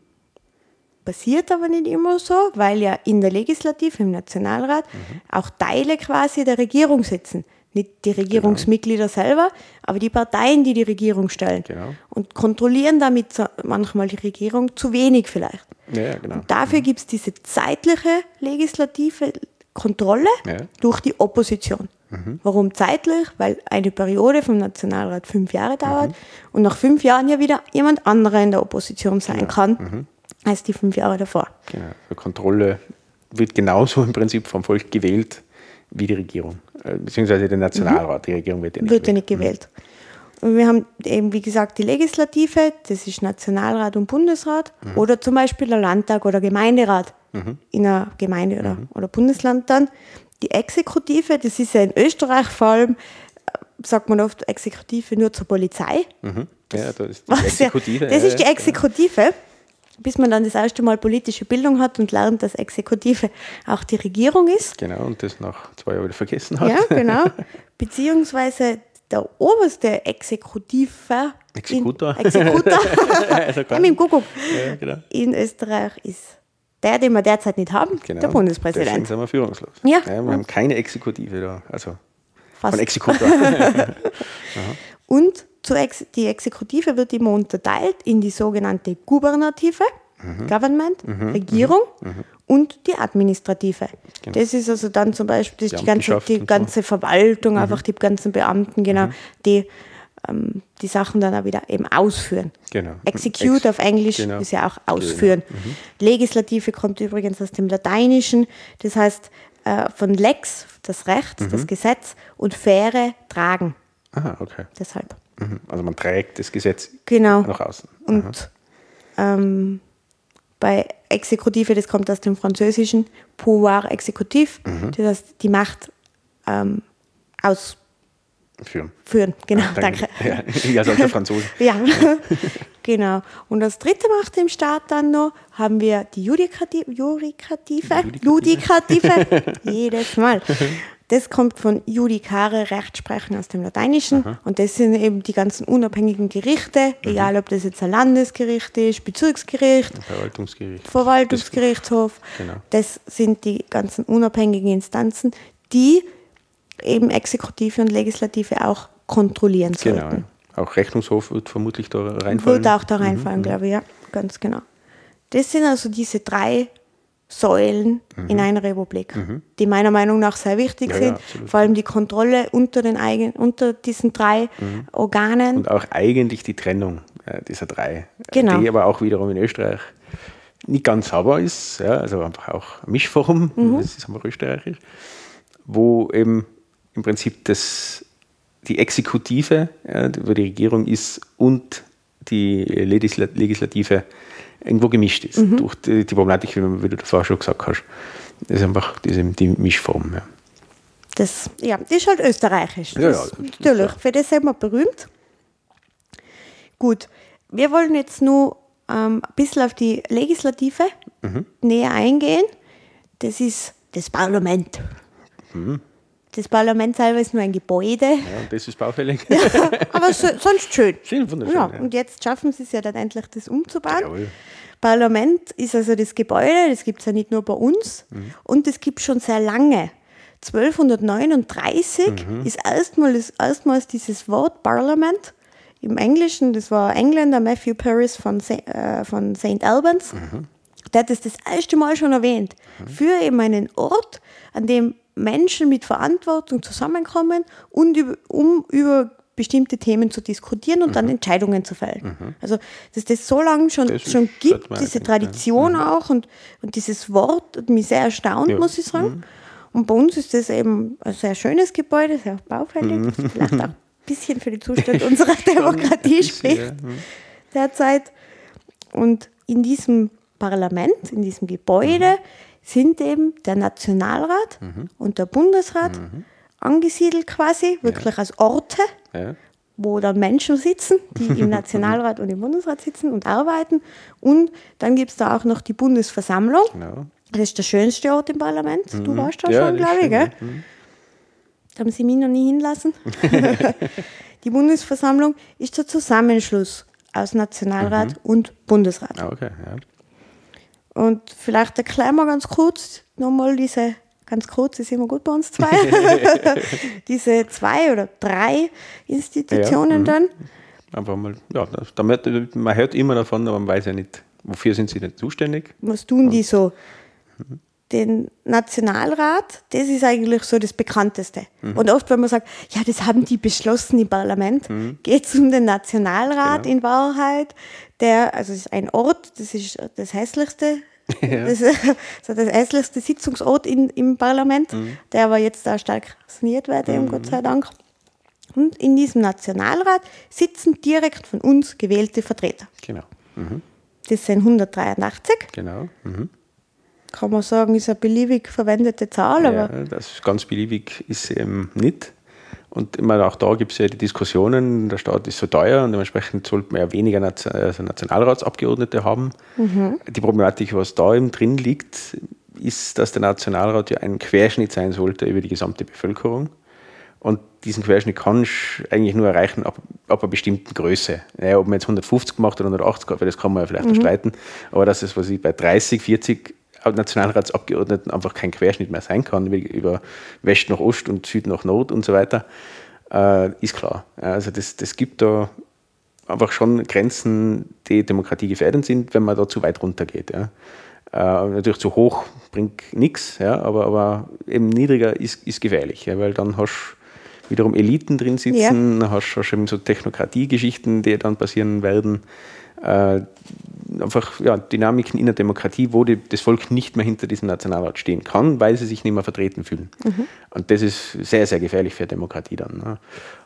A: Passiert aber nicht immer so, weil ja in der Legislative, im Nationalrat, mhm. auch Teile quasi der Regierung sitzen nicht die Regierungsmitglieder genau. selber, aber die Parteien, die die Regierung stellen. Genau. Und kontrollieren damit manchmal die Regierung zu wenig vielleicht.
B: Ja, genau.
A: Und dafür mhm. gibt es diese zeitliche legislative Kontrolle ja. durch die Opposition. Mhm. Warum zeitlich? Weil eine Periode vom Nationalrat fünf Jahre dauert mhm. und nach fünf Jahren ja wieder jemand anderer in der Opposition sein genau. kann mhm. als die fünf Jahre davor.
B: Genau. Die Kontrolle wird genauso im Prinzip vom Volk gewählt wie die Regierung, äh, beziehungsweise der Nationalrat. Die Regierung wird ja
A: nicht, wird ja nicht gewählt. Und wir haben eben, wie gesagt, die Legislative, das ist Nationalrat und Bundesrat, mhm. oder zum Beispiel der Landtag oder Gemeinderat mhm. in einer Gemeinde oder, mhm. oder Bundesland dann. Die Exekutive, das ist ja in Österreich vor allem, äh, sagt man oft Exekutive nur zur Polizei.
B: Mhm. Ja, das ist die Exekutive.
A: Ja, das ist die Exekutive bis man dann das erste Mal politische Bildung hat und lernt, dass Exekutive auch die Regierung ist.
B: Genau, und das nach zwei Jahren wieder vergessen hat.
A: Ja, genau. Beziehungsweise der oberste Exekutiver
B: Exekutor.
A: In, Exekutor. also im Kuckuck. Ja, genau. In Österreich ist der, den wir derzeit nicht haben, genau. der Bundespräsident. Deswegen
B: sind wir führungslos.
A: Ja.
B: ja wir haben keine Exekutive da. Also Fast. von Exekutor.
A: und Ex die Exekutive wird immer unterteilt in die sogenannte Gubernative, mhm. Government, mhm. Regierung, mhm. mhm. und die administrative.
B: Genau.
A: Das ist also dann zum Beispiel ist die, ganze, die
B: und so.
A: ganze Verwaltung, einfach die ganzen Beamten, genau,
B: Mhm.
A: die ähm, die Sachen dann auch wieder eben ausführen.
B: Genau.
A: Execute
B: Ex-
A: auf Englisch
B: genau.
A: ist ja auch ausführen.
B: Mhm.
A: Legislative kommt übrigens aus dem Lateinischen, das heißt äh, von lex, das Recht,
B: Mhm.
A: das Gesetz, und faire, tragen.
B: Aha, okay.
A: Deshalb.
B: Mhm. Also man trägt das Gesetz
A: Genau.
B: nach außen.
A: Und ähm, bei Exekutive, das kommt aus dem Französischen, pouvoir exekutiv,
B: Mhm.
A: das heißt die Macht ähm, ausführen.
B: Führen.
A: Genau, danke.
B: Ja, ich als alter Franzose.
A: Ja, genau. Und als dritte Macht im Staat dann noch haben wir die Judikative, Judikative, Judikative, jedes Mal. Das kommt von judicare, Rechtsprechen aus dem Lateinischen. Und das sind eben die ganzen unabhängigen Gerichte, egal ob das jetzt ein Landesgericht ist, Bezirksgericht,
B: Verwaltungsgericht.
A: Verwaltungsgerichtshof.
B: Genau.
A: Das sind die ganzen unabhängigen Instanzen, die eben Exekutive und Legislative auch kontrollieren
B: Genau.
A: sollten.
B: ja. Auch Rechnungshof wird vermutlich da reinfallen.
A: Wird auch da reinfallen, glaube ich, ja, ganz genau. Das sind also diese drei Säulen in einer Republik, die meiner Meinung nach sehr wichtig
B: Ja, ja,
A: sind.
B: absolut.
A: Vor allem die Kontrolle unter, den eigen, unter diesen drei Organen.
B: Und auch eigentlich die Trennung äh, dieser drei. äh,
A: Genau.
B: Die aber auch wiederum in Österreich nicht ganz sauber ist. Ja, also einfach auch Mischform,
A: Mhm.
B: das ist einfach österreichisch, wo eben im Prinzip das, die Exekutive, ja, wo die Regierung ist, und die Legisla- Legislative irgendwo gemischt ist.
A: Mhm.
B: Durch die, die Problematik, wie, du- du davor schon gesagt hast. Das ist einfach diese, die Mischform. Ja.
A: Das, ja, das ist halt österreichisch.
B: Ja,
A: Das,
B: ja, das ist
A: natürlich, für das sind wir berühmt. Gut, wir wollen jetzt nur ähm, ein bisschen auf die Legislative
B: Mhm.
A: näher eingehen. Das ist das Parlament.
B: Mhm.
A: Das Parlament selber ist nur ein Gebäude,
B: Ja, und das ist baufällig.
A: aber so, sonst schön.
B: Schön, wunderschön.
A: Ja,
B: ja.
A: und jetzt schaffen sie es ja dann endlich, das umzubauen.
B: Jawohl.
A: Parlament ist also das Gebäude, das gibt es ja nicht nur bei uns
B: Mhm.
A: und das gibt es schon sehr lange. 1239
B: Mhm.
A: ist erstmals, erstmals dieses Wort Parlament im Englischen, das war Engländer Matthew Paris von, äh, von St. Albans,
B: Mhm.
A: der hat das das erste Mal schon erwähnt, für eben einen Ort, an dem Menschen mit Verantwortung zusammenkommen und über, um über bestimmte Themen zu diskutieren und dann Entscheidungen zu fällen. Also, dass das so lange schon,
B: Mhm. Das
A: schon gibt, diese. Tradition auch und, und dieses Wort hat mich sehr erstaunt,
B: Ja. Mhm.
A: muss ich sagen. Und bei uns ist das eben ein sehr schönes Gebäude, sehr baufällig,
B: Mhm.
A: vielleicht auch ein bisschen für den Zustand unserer Demokratie spricht.
B: Mhm.
A: derzeit. Und in diesem Parlament, in diesem Gebäude, sind eben der Nationalrat und der Bundesrat angesiedelt quasi, wirklich als Orte,
B: Ja.
A: wo dann Menschen sitzen, die im Nationalrat und im Bundesrat sitzen und arbeiten. Und dann gibt es da auch noch die Bundesversammlung.
B: Genau.
A: Das ist der schönste Ort im Parlament. Du warst da
B: Ja,
A: schon, glaube ich, gell?
B: ja. Mhm.
A: Da haben sie mich noch nie hinlassen. die Bundesversammlung ist der Zusammenschluss aus Nationalrat und Bundesrat.
B: Ah, okay, ja.
A: Und vielleicht erklären wir ganz kurz nochmal diese, ganz kurz ist immer gut bei uns zwei, diese zwei oder drei Institutionen
B: Ja, mhm.
A: dann.
B: Einfach mal, ja, damit, man hört immer davon, aber man weiß ja nicht, wofür sind sie denn zuständig.
A: Was tun die so? Den Nationalrat, das ist eigentlich so das Bekannteste. Und oft, wenn man sagt, ja, das haben die beschlossen im Parlament, geht es um den Nationalrat
B: Genau.
A: in Wahrheit, der, also es ist ein Ort, das ist das hässlichste,
B: Ja.
A: das, ist so das hässlichste Sitzungsort in, im Parlament, der aber jetzt da stark saniert wird, eben Gott sei Dank. Und in diesem Nationalrat sitzen direkt von uns gewählte Vertreter.
B: Genau. Mhm.
A: Das sind 183
B: Genau. Mhm.
A: kann man sagen, ist eine beliebig verwendete Zahl,
B: Ja,
A: aber
B: das ist ganz beliebig ist sie eben nicht. Und immer auch da gibt es ja die Diskussionen, der Staat ist so teuer und dementsprechend sollte man ja weniger Nation also Nationalratsabgeordnete haben. Die Problematik, was da eben drin liegt, ist, dass der Nationalrat ja ein Querschnitt sein sollte über die gesamte Bevölkerung. Und diesen Querschnitt kannst du eigentlich nur erreichen ab, ab einer bestimmten Größe. Naja, ob man jetzt 150 macht oder 180, weil das kann man ja vielleicht erstreiten. Aber dass es, was ich bei 30, 40 Nationalratsabgeordneten einfach kein Querschnitt mehr sein kann, über West nach Ost und Süd nach Nord und so weiter, äh, ist klar. Also das, das gibt da einfach schon Grenzen, die Demokratie gefährdend sind, wenn man da zu weit runtergeht. Ja. Äh, natürlich zu hoch bringt nichts, ja, aber, aber eben niedriger ist, ist gefährlich, ja, weil dann hast du wiederum Eliten drin sitzen, ja. hast, hast eben so Technokratie-Geschichten, die dann passieren werden. Äh, einfach ja, Dynamiken in der Demokratie, wo die, das Volk nicht mehr hinter diesem Nationalrat stehen kann, weil sie sich nicht mehr vertreten fühlen. Mhm. Und das ist sehr, sehr gefährlich für Demokratie dann. Ne?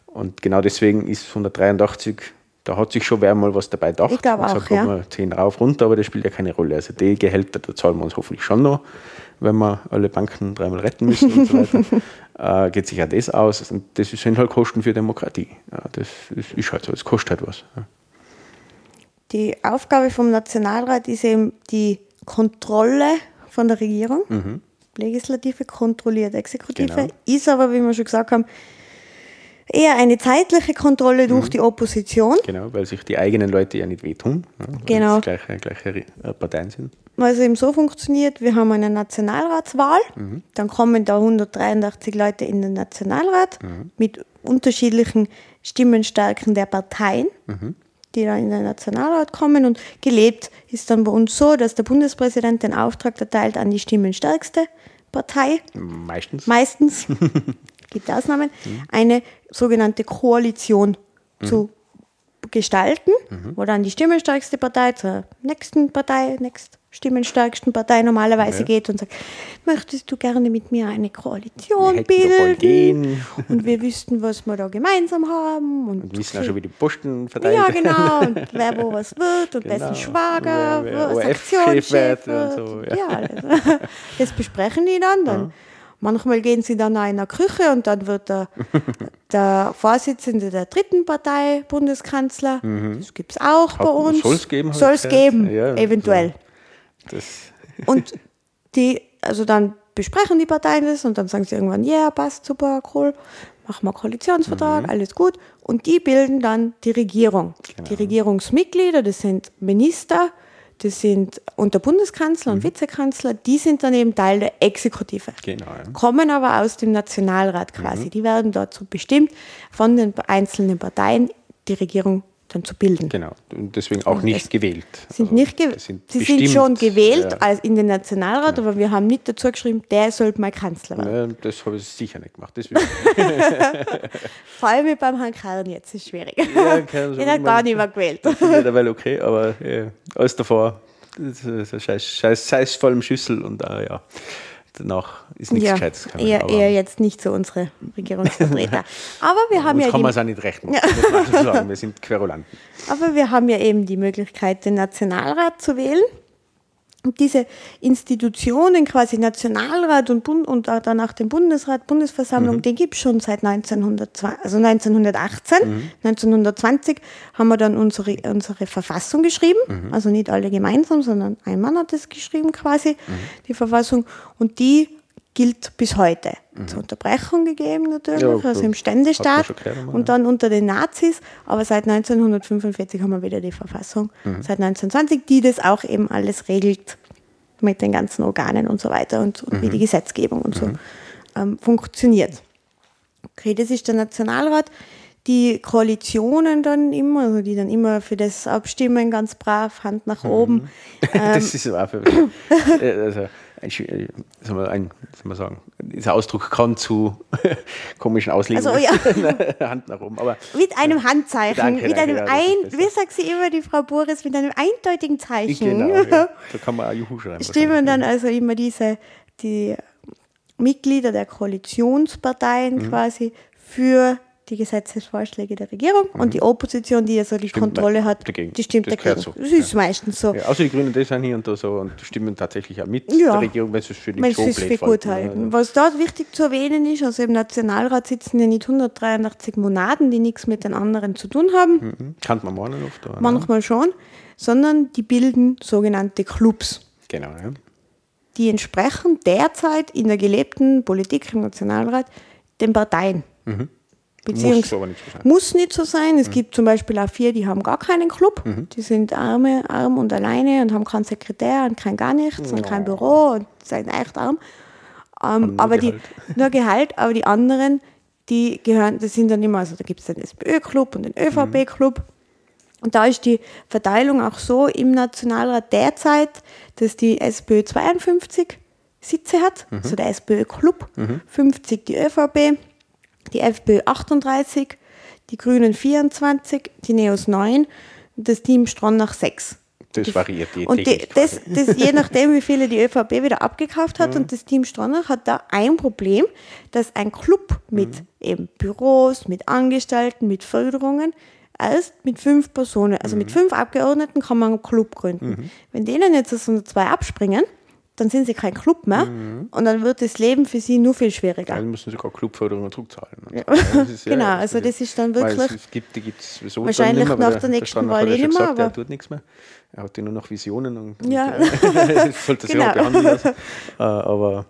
B: Und genau deswegen ist 183 da hat sich schon wer mal was dabei gedacht.
A: Ich glaube auch, ja.
B: Man 10 rauf, runter, aber das spielt ja keine Rolle. Also die Gehälter, da zahlen wir uns hoffentlich schon noch, wenn wir alle Banken dreimal retten müssen und so weiter. äh, geht sich ja das aus. Und das sind halt Kosten für Demokratie. Ja, das, das ist halt so, es kostet halt was. Ja.
A: Die Aufgabe vom Nationalrat ist eben die Kontrolle von der Regierung. Mhm. Legislative kontrolliert Exekutive. Genau. Ist aber, wie wir schon gesagt haben, eher eine zeitliche Kontrolle durch mhm. die Opposition.
B: Genau, weil sich die eigenen Leute ja nicht wehtun, ja, weil
A: genau.
B: es gleiche, gleiche äh, Parteien sind.
A: Weil es eben so funktioniert, wir haben eine Nationalratswahl, mhm. dann kommen da 183 Leute in den Nationalrat mhm. mit unterschiedlichen Stimmenstärken der Parteien, mhm. Die dann in den Nationalrat kommen und gelebt ist dann bei uns so, dass der Bundespräsident den Auftrag erteilt an die stimmenstärkste Partei.
B: Meistens.
A: Meistens. gibt Ausnahmen, mhm. eine sogenannte Koalition mhm. zu gestalten, mhm. wo dann die stimmenstärkste Partei zur nächsten Partei, nächst stimmenstärksten Partei normalerweise ja. geht und sagt, möchtest du gerne mit mir eine Koalition bilden? Und wir wüssten, was wir da gemeinsam haben. Und,
B: und wissen auch schon, wie die Posten verteilt
A: Ja, genau. Und wer wo was wird und genau. wessen Schwager, wer, wer
B: Sektionschef wird. Und so, ja.
A: ja das, das, besprechen die dann. dann ja. Manchmal gehen sie dann in eine Küche und dann wird der, der Vorsitzende der dritten Partei Bundeskanzler. Mhm. Das gibt es auch Hat, bei uns.
B: Soll es geben?
A: Soll es geben, ja, eventuell. Und die, also dann besprechen die Parteien das und dann sagen sie irgendwann, ja, yeah, passt super, cool, machen wir Koalitionsvertrag, mhm. alles gut. Und die bilden dann die Regierung. Genau. Die Regierungsmitglieder, das sind Minister, das sind unter Bundeskanzler und mhm. Vizekanzler, die sind dann eben Teil der Exekutive.
B: Genau, ja.
A: Kommen aber aus dem Nationalrat quasi. Mhm. Die werden dazu bestimmt, von den einzelnen Parteien die Regierung dann zu bilden.
B: Genau, und deswegen auch nicht gewählt.
A: Sind also, nicht ge sind sie sind schon gewählt ja. als in den Nationalrat, ja. aber wir haben nicht dazu geschrieben, der sollte mal Kanzler werden.
B: Ja, das habe ich sicher nicht gemacht.
A: Vor allem beim Herrn Kern jetzt ist schwierig. Ja, Kern, Den hat gar nicht mehr gewählt.
B: Mittlerweile okay, aber alles davor, das ist scheiß, scheiß, scheiß voll im Schüssel und äh, ja danach ist nichts ja, Gescheites
A: gekommen. Eher, eher jetzt nicht so unsere Regierungsvertreter. Aber wir haben
B: Uns
A: ja.
B: kann man es auch nicht rechnen. Wir sind Querulanten.
A: Aber wir haben ja eben die Möglichkeit, den Nationalrat zu wählen. Und diese Institutionen, quasi Nationalrat und, Bund, und danach den Bundesrat, Bundesversammlung, mhm. den gibt es schon seit 1920, also 1918. Mhm. 1920 haben wir dann unsere, unsere Verfassung geschrieben. Mhm. Also nicht alle gemeinsam, sondern ein Mann hat das geschrieben quasi, mhm. die Verfassung. Und die gilt bis heute. Mhm. Zur Unterbrechung gegeben natürlich, ja, also im Ständestaat und dann unter den Nazis. Aber seit 1945 haben wir wieder die Verfassung, mhm. seit 1920, die das auch eben alles regelt mit den ganzen Organen und so weiter und, und mhm. wie die Gesetzgebung und so mhm. ähm, funktioniert. Okay, das ist der Nationalrat. Die Koalitionen dann immer, also die dann immer für das abstimmen, ganz brav, Hand nach oben. Mhm.
B: das ist auch für, also ein, äh, soll man, ein, soll man sagen, dieser Ausdruck kann zu komischen Auslegungen
A: also,
B: ja. Hand nach oben. Aber,
A: mit einem Handzeichen, danke, mit einem danke, ein, wie sagt sie immer, die Frau Boris, mit einem eindeutigen Zeichen.
B: Genau, ja. Da kann man auch Juhu schreiben.
A: Stimmen dann also immer diese, die Mitglieder der Koalitionsparteien mhm. quasi für die Gesetzesvorschläge der Regierung mhm. und die Opposition, die ja so die stimmt Kontrolle hat,
B: dagegen.
A: die stimmt
B: das
A: dagegen. So. Das ist ja. meistens so.
B: Ja, außer die Grünen, die sind hier und da so und stimmen tatsächlich auch mit ja. der Regierung, wenn sie es für so
A: blöd für gut halten. Also. Was da wichtig zu erwähnen ist, also im Nationalrat sitzen ja nicht 183 Monaden, die nichts mit den anderen zu tun haben.
B: Mhm. Kann man morgen oft. Oder?
A: Manchmal schon, sondern die bilden sogenannte Clubs.
B: Genau, ja.
A: Die entsprechen derzeit in der gelebten Politik im Nationalrat den Parteien. Mhm. Beziehungsweise muss, nicht muss nicht so sein. Es mhm. gibt zum Beispiel auch vier, die haben gar keinen Club. Mhm. Die sind arme, arm und alleine und haben keinen Sekretär und kein gar nichts oh. und kein Büro und sind echt arm. Ähm, aber Gehalt. die nur Gehalt, aber die anderen, die gehören, das sind dann immer, also da gibt es den SPÖ-Club und den ÖVP-Club. Und da ist die Verteilung auch so im Nationalrat derzeit, dass die SPÖ 52 Sitze hat, mhm. also der SPÖ-Club, mhm. 50 die ÖVP, die FPÖ 38, die Grünen 24, die Neos 9 und das Team Stronach 6.
B: Das variiert
A: je Und die, das, das, je nachdem, wie viele die ÖVP wieder abgekauft hat. Mhm. Und das Team Stronach hat da ein Problem, dass ein Club mit mhm. eben Büros, mit Angestellten, mit Förderungen, erst mit fünf Personen, also mhm. mit fünf Abgeordneten kann man einen Club gründen. Mhm. Wenn denen jetzt so zwei abspringen, dann sind sie kein Club mehr mhm. und dann wird das Leben für sie nur viel schwieriger.
B: Dann müssen sie gar Clubförderung zurückzahlen.
A: Ja. genau, ja, also das ist dann wirklich.
B: Es gibt, die gibt's sowieso
A: wahrscheinlich nach der, der nächsten Wahl eh nicht mehr.
B: Aber er tut nichts mehr. Er hat ja nur noch Visionen und,
A: ja.
B: und sollte sich genau. auch behandeln lassen. Äh, aber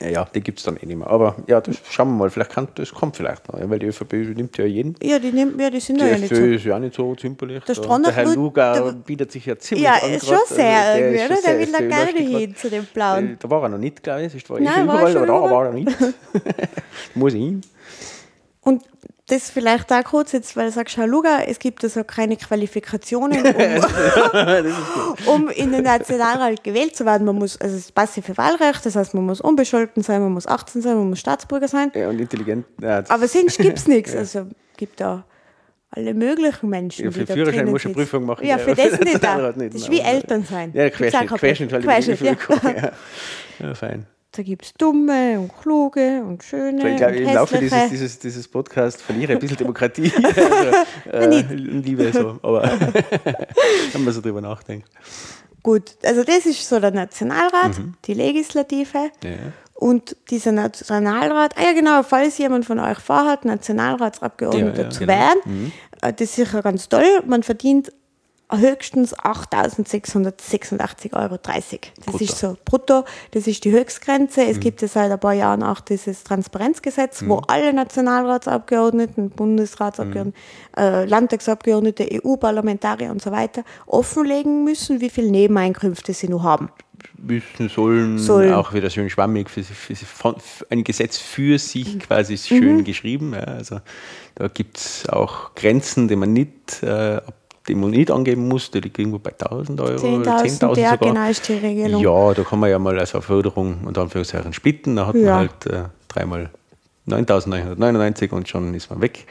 B: ja, die gibt es dann eh nicht mehr. Aber ja, das schauen wir mal, vielleicht kann, das kommt vielleicht noch, weil die ÖVP nimmt ja jeden.
A: Ja, die, nimmt, ja, die sind die ja
B: nicht so. ist ja nicht so zimperlich.
A: Der, der
B: Herr Luger bietet sich ja ziemlich
A: ja, an. Ja, schon sehr irgendwie, oder? Der will da gerne hin zu dem Blauen.
B: Da war er noch nicht, glaube ich. War Nein, überall, aber da war er nicht. Muss ich hin.
A: Und das vielleicht da kurz jetzt, weil du sagst, Luger, es gibt also keine Qualifikationen, um, um, in den Nationalrat gewählt zu werden. Man muss, also passt für Wahlrecht, das heißt, man muss unbescholten sein, man muss 18 sein, man muss Staatsbürger sein.
B: Ja, und intelligent.
A: Ja, Aber sonst gibt es nichts. Also gibt da alle möglichen Menschen.
B: Ja, für den Führerschein muss du eine Prüfung machen.
A: Ja, für das nicht. Das ist wie Eltern sein.
B: Ja, Querschnitt, Querschnitt, Querschnitt,
A: Querschnitt, ja. ja, fein. Da gibt es dumme und kluge und schöne.
B: Ich glaube, im Laufe dieses, dieses, dieses Podcasts verliere ich ein bisschen Demokratie. also, äh, Liebe so, aber wenn man so drüber nachdenkt.
A: Gut, also das ist so der Nationalrat, mhm. die Legislative. Ja. Und dieser Nationalrat, ah ja genau, falls jemand von euch vorhat, Nationalratsabgeordneter ja, ja, zu genau. werden, mhm. Äh, das ist sicher ganz toll. Man verdient höchstens 8.686,30 Euro. Das brutto. ist so brutto, das ist die Höchstgrenze. Es mhm. gibt ja seit ein paar Jahren auch dieses Transparenzgesetz, mhm. wo alle Nationalratsabgeordneten, Bundesratsabgeordneten, mhm. äh, Landtagsabgeordnete, EU-Parlamentarier und so weiter offenlegen müssen, wie viele Nebeneinkünfte sie nur haben
B: müssen, sollen, sollen, auch wieder schön schwammig, für, für, für, ein Gesetz für sich mhm. quasi schön mhm. geschrieben. Ja, also da gibt es auch Grenzen, die man nicht äh, die man nicht angeben muss, die liegt irgendwo bei 1000 Euro 10.000 10
A: sogar. genau ist die Regelung.
B: Ja, da kann man ja mal als Förderung und Anführungszeichen splitten, da hat ja. man halt äh, dreimal 9.999 und schon ist man weg.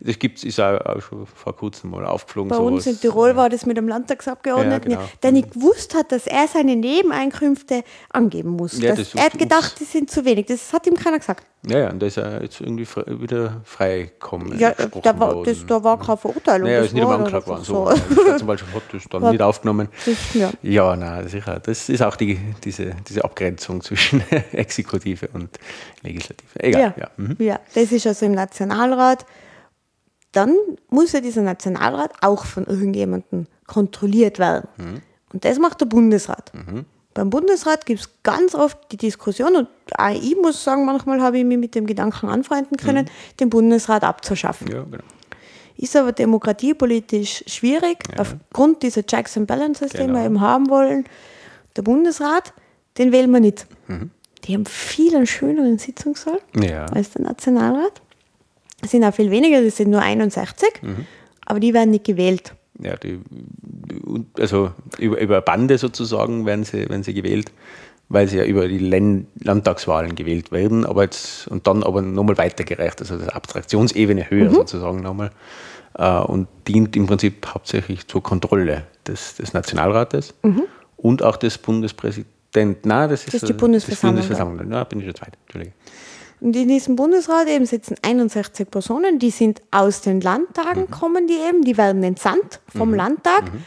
B: Das gibt's, ist auch, auch schon vor kurzem mal aufgeflogen.
A: Bei uns in Tirol war das mit dem Landtagsabgeordneten, ja, genau. der nicht gewusst hat, dass er seine Nebeneinkünfte angeben muss. Ja, das er hat gedacht, die sind zu wenig. Das hat ihm keiner gesagt.
B: Ja, ja, und da ist er jetzt irgendwie frei, wieder freigekommen.
A: Ja, da war, das, da war keine Verurteilung.
B: Ja, ist nicht einmal angeklagt worden. So. so. Zum Beispiel hat das dann nicht aufgenommen. Das, ja, ja nein, sicher. Das ist auch die, diese, diese Abgrenzung zwischen Exekutive und Legislative. Egal.
A: Ja, ja. Mhm. ja, das ist also im Nationalrat. Dann muss ja dieser Nationalrat auch von irgendjemandem kontrolliert werden. Mhm. Und das macht der Bundesrat. Mhm. Beim Bundesrat gibt es ganz oft die Diskussion, und auch ich muss sagen, manchmal habe ich mich mit dem Gedanken anfreunden können, mhm. den Bundesrat abzuschaffen. Ja, genau. Ist aber demokratiepolitisch schwierig, ja. aufgrund dieser Checks and Balances, genau. die wir eben haben wollen. Der Bundesrat, den wählen wir nicht. Mhm. Die haben viel einen schöneren Sitzungssaal ja. als der Nationalrat. Es sind auch viel weniger, das sind nur 61, mhm. aber die werden nicht gewählt
B: ja, die, also über, über Bande sozusagen werden sie, werden sie gewählt, weil sie ja über die Landtagswahlen gewählt werden, aber jetzt und dann aber nochmal weitergereicht, also das Abstraktionsebene höher mhm. sozusagen nochmal äh, und dient im Prinzip hauptsächlich zur Kontrolle des, des Nationalrates mhm. und auch des Bundespräsidenten. Nein, das ist,
A: das ist die Bundesversammlung.
B: Das Bundesversammlung. Ja, bin ich jetzt weit. Entschuldige.
A: Und in diesem Bundesrat eben sitzen 61 Personen, die sind aus den Landtagen, mhm. kommen die eben, die werden entsandt vom mhm. Landtag, mhm.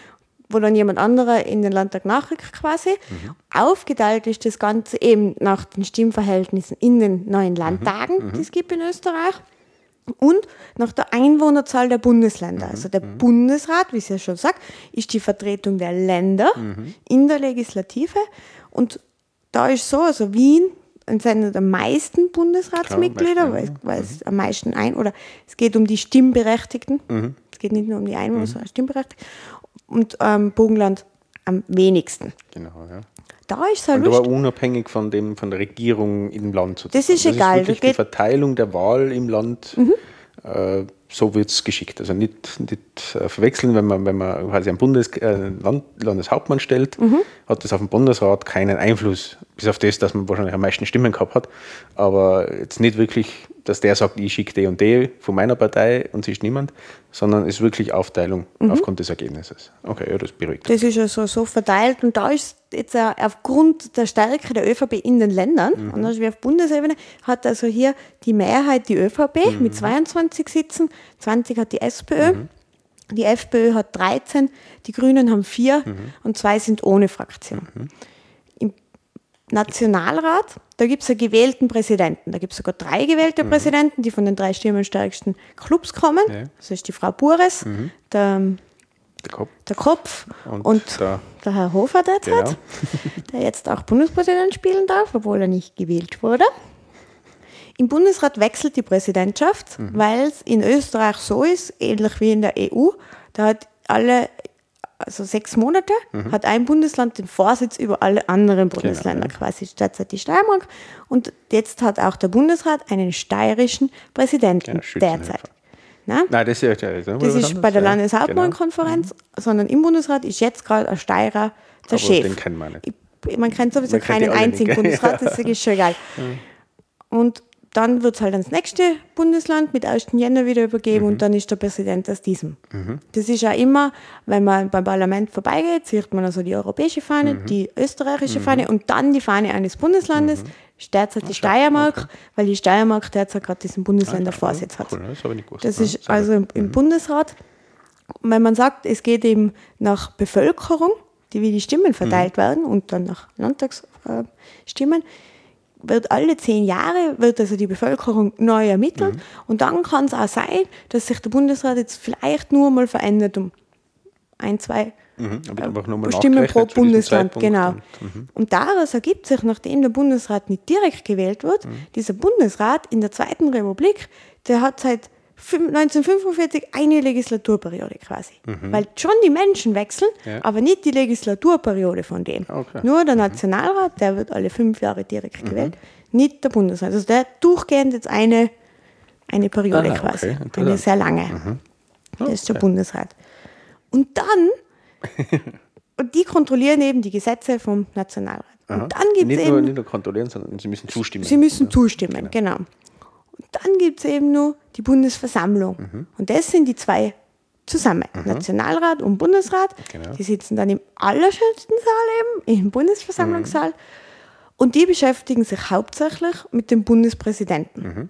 A: wo dann jemand anderer in den Landtag nachrückt quasi. Mhm. Aufgeteilt ist das Ganze eben nach den Stimmverhältnissen in den neuen mhm. Landtagen, die es gibt in Österreich. Und nach der Einwohnerzahl der Bundesländer. Also der Bundesrat, wie es ja schon sagt, ist die Vertretung der Länder in der Legislative. Und da ist so, also Wien sind der meisten Bundesratsmitglieder, weil, weil es am meisten ein, oder es geht um die Stimmberechtigten. Mhm. Es geht nicht nur um die Einwohner, mhm. sondern Stimmberechtigten. Und ähm, Burgenland am wenigsten.
B: Genau, ja.
A: Da ist es halt
B: Und aber unabhängig von, dem, von der Regierung im Land
A: sozusagen. Das ist egal.
B: Das ist wirklich die Verteilung der Wahl im Land. Mhm. Äh, so wird es geschickt. Also nicht, nicht äh, verwechseln, wenn man, wenn man quasi einen Bundes, äh, Land, Landeshauptmann stellt, mhm. hat das auf den Bundesrat keinen Einfluss, bis auf das, dass man wahrscheinlich am meisten Stimmen gehabt hat. Aber jetzt nicht wirklich, dass der sagt, ich schicke die und die von meiner Partei und sie ist niemand, sondern es ist wirklich Aufteilung mhm. aufgrund des Ergebnisses. Okay, ja, das beruhigt.
A: Das ist ja so, so verteilt und da ist jetzt aufgrund der Stärke der ÖVP in den Ländern, mhm. anders wie auf Bundesebene, hat also hier die Mehrheit die ÖVP mhm. mit 22 Sitzen, 20 hat die SPÖ. Mhm. Die FPÖ hat 13, die Grünen haben 4 mhm. und zwei sind ohne Fraktion. Nationalrat, da gibt es einen gewählten Präsidenten. Da gibt es sogar drei gewählte mhm. Präsidenten, die von den drei stimmenstärksten Clubs kommen. Ja. Das ist die Frau Bures, mhm. der, der, Kopf, der Kopf und, und der, der, Herr Hofer derzeit, genau. der jetzt auch Bundespräsident spielen darf, obwohl er nicht gewählt wurde. Im Bundesrat wechselt die Präsidentschaft, mhm. weil es in Österreich so ist, ähnlich wie in der EU, da hat alle, also sechs Monate, mhm. hat ein Bundesland den Vorsitz über alle anderen genau, Bundesländer, genau, quasi derzeit die Steiermark. Und jetzt hat auch der Bundesrat einen steirischen Präsidenten ja, derzeit.
B: Na? Nein, das ist, ja,
A: das das ist bei der Landeshauptmannkonferenz, genau. Mhm. sondern im Bundesrat ist jetzt gerade ein Steirer der Aber Chef.
B: Den kennt man nicht.
A: man kennt sowieso man keinen einzigen Bundesrat, das ist schon geil. Und dann wird es halt ans nächste Bundesland mit 1. Jänner wieder übergeben mhm. und dann ist der Präsident aus diesem. Mhm. Das ist ja immer, wenn man beim Parlament vorbeigeht, sieht man also die europäische Fahne, mhm. die österreichische mhm. Fahne und dann die Fahne eines Bundeslandes, mhm. derzeit die Steiermark, okay. weil die Steiermark derzeit gerade diesen Bundesländervorsitz ah, hat. Cool, das, ich gewusst, das ist also im, im mhm. Bundesrat, wenn man sagt, es geht eben nach Bevölkerung, die wie die Stimmen verteilt werden und dann nach Landtagsstimmen, wird alle zehn Jahre wird also die Bevölkerung neu ermittelt mhm. und dann kann es auch sein, dass sich der Bundesrat jetzt vielleicht nur mal verändert um ein, zwei mhm, äh, Stimmen pro Bundesland. Genau. Und, mhm. und, daraus ergibt sich, nachdem der Bundesrat nicht direkt gewählt wird, mhm. dieser Bundesrat in der Zweiten Republik, der hat seit 1945 eine Legislaturperiode quasi. Mhm. Weil schon die Menschen wechseln, ja. aber nicht die Legislaturperiode von dem. Okay. Nur der mhm. Nationalrat, der wird alle fünf Jahre direkt mhm. gewählt, nicht der Bundesrat. Also der durchgehend jetzt eine, eine Periode Aha, quasi. Okay. Eine sehr lange. Mhm. Das ist der Bundesrat. Und dann, und die kontrollieren eben die Gesetze vom Nationalrat.
B: Aha. Und dann gibt es eben. Nur, nicht nur kontrollieren, sondern sie müssen zustimmen.
A: Sie müssen zustimmen, genau. genau. Und dann gibt es eben nur die Bundesversammlung. Mhm. Und das sind die zwei zusammen, mhm. Nationalrat und Bundesrat. Genau. Die sitzen dann im allerschönsten Saal eben, im Bundesversammlungssaal. Mhm. Und die beschäftigen sich hauptsächlich mit dem Bundespräsidenten. Mhm.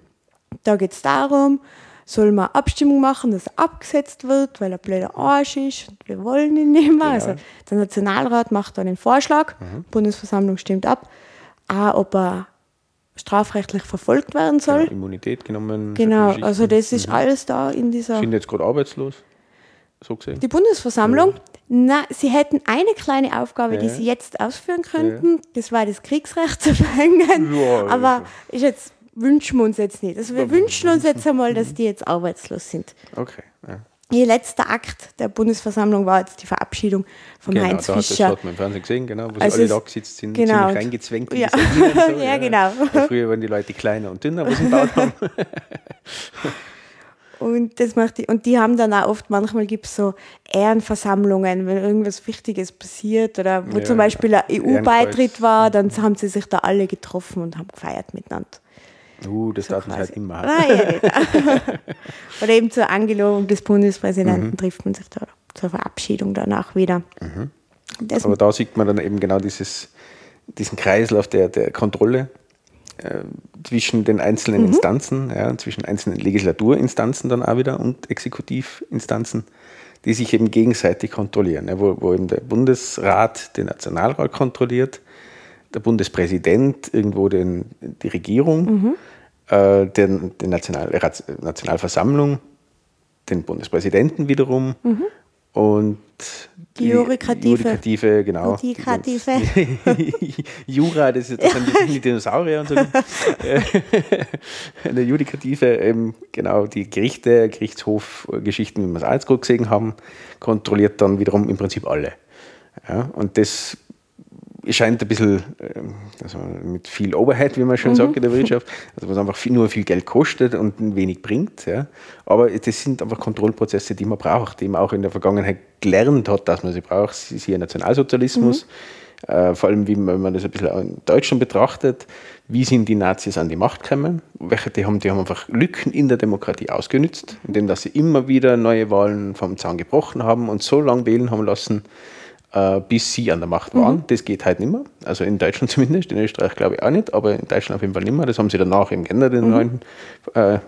A: Da geht es darum, soll man Abstimmung machen, dass er abgesetzt wird, weil er blöder Arsch ist und wir wollen ihn nicht mehr. Genau. Also der Nationalrat macht dann einen Vorschlag, mhm. Bundesversammlung stimmt ab, auch ob er strafrechtlich verfolgt werden soll. Ja,
B: Immunität genommen.
A: Genau, also das ist mhm. alles da in dieser.
B: Sind jetzt gerade arbeitslos, so gesehen.
A: Die Bundesversammlung, ja. na, sie hätten eine kleine Aufgabe, ja. die sie jetzt ausführen könnten, ja. das war das Kriegsrecht zu verhängen. aber ist jetzt wünschen wir uns jetzt nicht. Also wir wünschen uns jetzt einmal, dass die jetzt arbeitslos sind.
B: Okay.
A: Ihr letzter Akt der Bundesversammlung war jetzt die Verabschiedung von
B: genau,
A: Heinz
B: da
A: Fischer.
B: Das hat man im Fernsehen gesehen, genau, wo also sie alle da gesetzt sind,
A: genau.
B: ziemlich reingezwängt.
A: Ja. So, ja, genau.
B: Ja, früher waren die Leute kleiner und dünner, was sie gebaut haben.
A: Und das macht die, und die haben dann auch oft, manchmal gibt es so Ehrenversammlungen, wenn irgendwas Wichtiges passiert oder wo ja, zum Beispiel ein EU-Beitritt war, dann haben sie sich da alle getroffen und haben gefeiert miteinander.
B: Uh, das so darf man halt immer
A: haben. Ah, ja, genau. Oder eben zur Angelobung des Bundespräsidenten mhm. trifft man sich da zur Verabschiedung danach wieder.
B: Mhm. Aber da sieht man dann eben genau dieses, diesen Kreislauf der, der Kontrolle äh, zwischen den einzelnen mhm. Instanzen, ja, zwischen einzelnen Legislaturinstanzen dann auch wieder und Exekutivinstanzen, die sich eben gegenseitig kontrollieren, ja, wo, wo eben der Bundesrat den Nationalrat kontrolliert der Bundespräsident irgendwo den, die Regierung, mhm. äh, den, die National, Nationalversammlung, den Bundespräsidenten wiederum mhm. und
A: die, Jurikative.
B: Judikative, genau.
A: Die Judikative.
B: Jura, das ist das sind die Dinosaurier und so. Eine Judikative, eben, genau, die Gerichte, Gerichtshofgeschichten, wie wir es alles gut gesehen haben, kontrolliert dann wiederum im Prinzip alle. Ja, und das scheint ein bisschen ähm, also mit viel Overhead, wie man schon mhm. sagt in der Wirtschaft, also was einfach viel, nur viel Geld kostet und wenig bringt. Ja. Aber das sind einfach Kontrollprozesse, die man braucht, die man auch in der Vergangenheit gelernt hat, dass man sie braucht. Sie ist hier Nationalsozialismus. Mhm. Äh, vor allem, wie man, wenn man das ein bisschen in Deutschland betrachtet, wie sind die Nazis an die Macht gekommen? Welche, die, haben, die haben einfach Lücken in der Demokratie ausgenützt, indem dass sie immer wieder neue Wahlen vom Zaun gebrochen haben und so lange wählen haben lassen, äh, bis sie an der Macht waren. Mhm. Das geht halt nicht mehr. Also in Deutschland zumindest, in Österreich glaube ich auch nicht, aber in Deutschland auf jeden Fall nicht mehr. Das haben sie danach eben geändert in den mhm. neuen äh,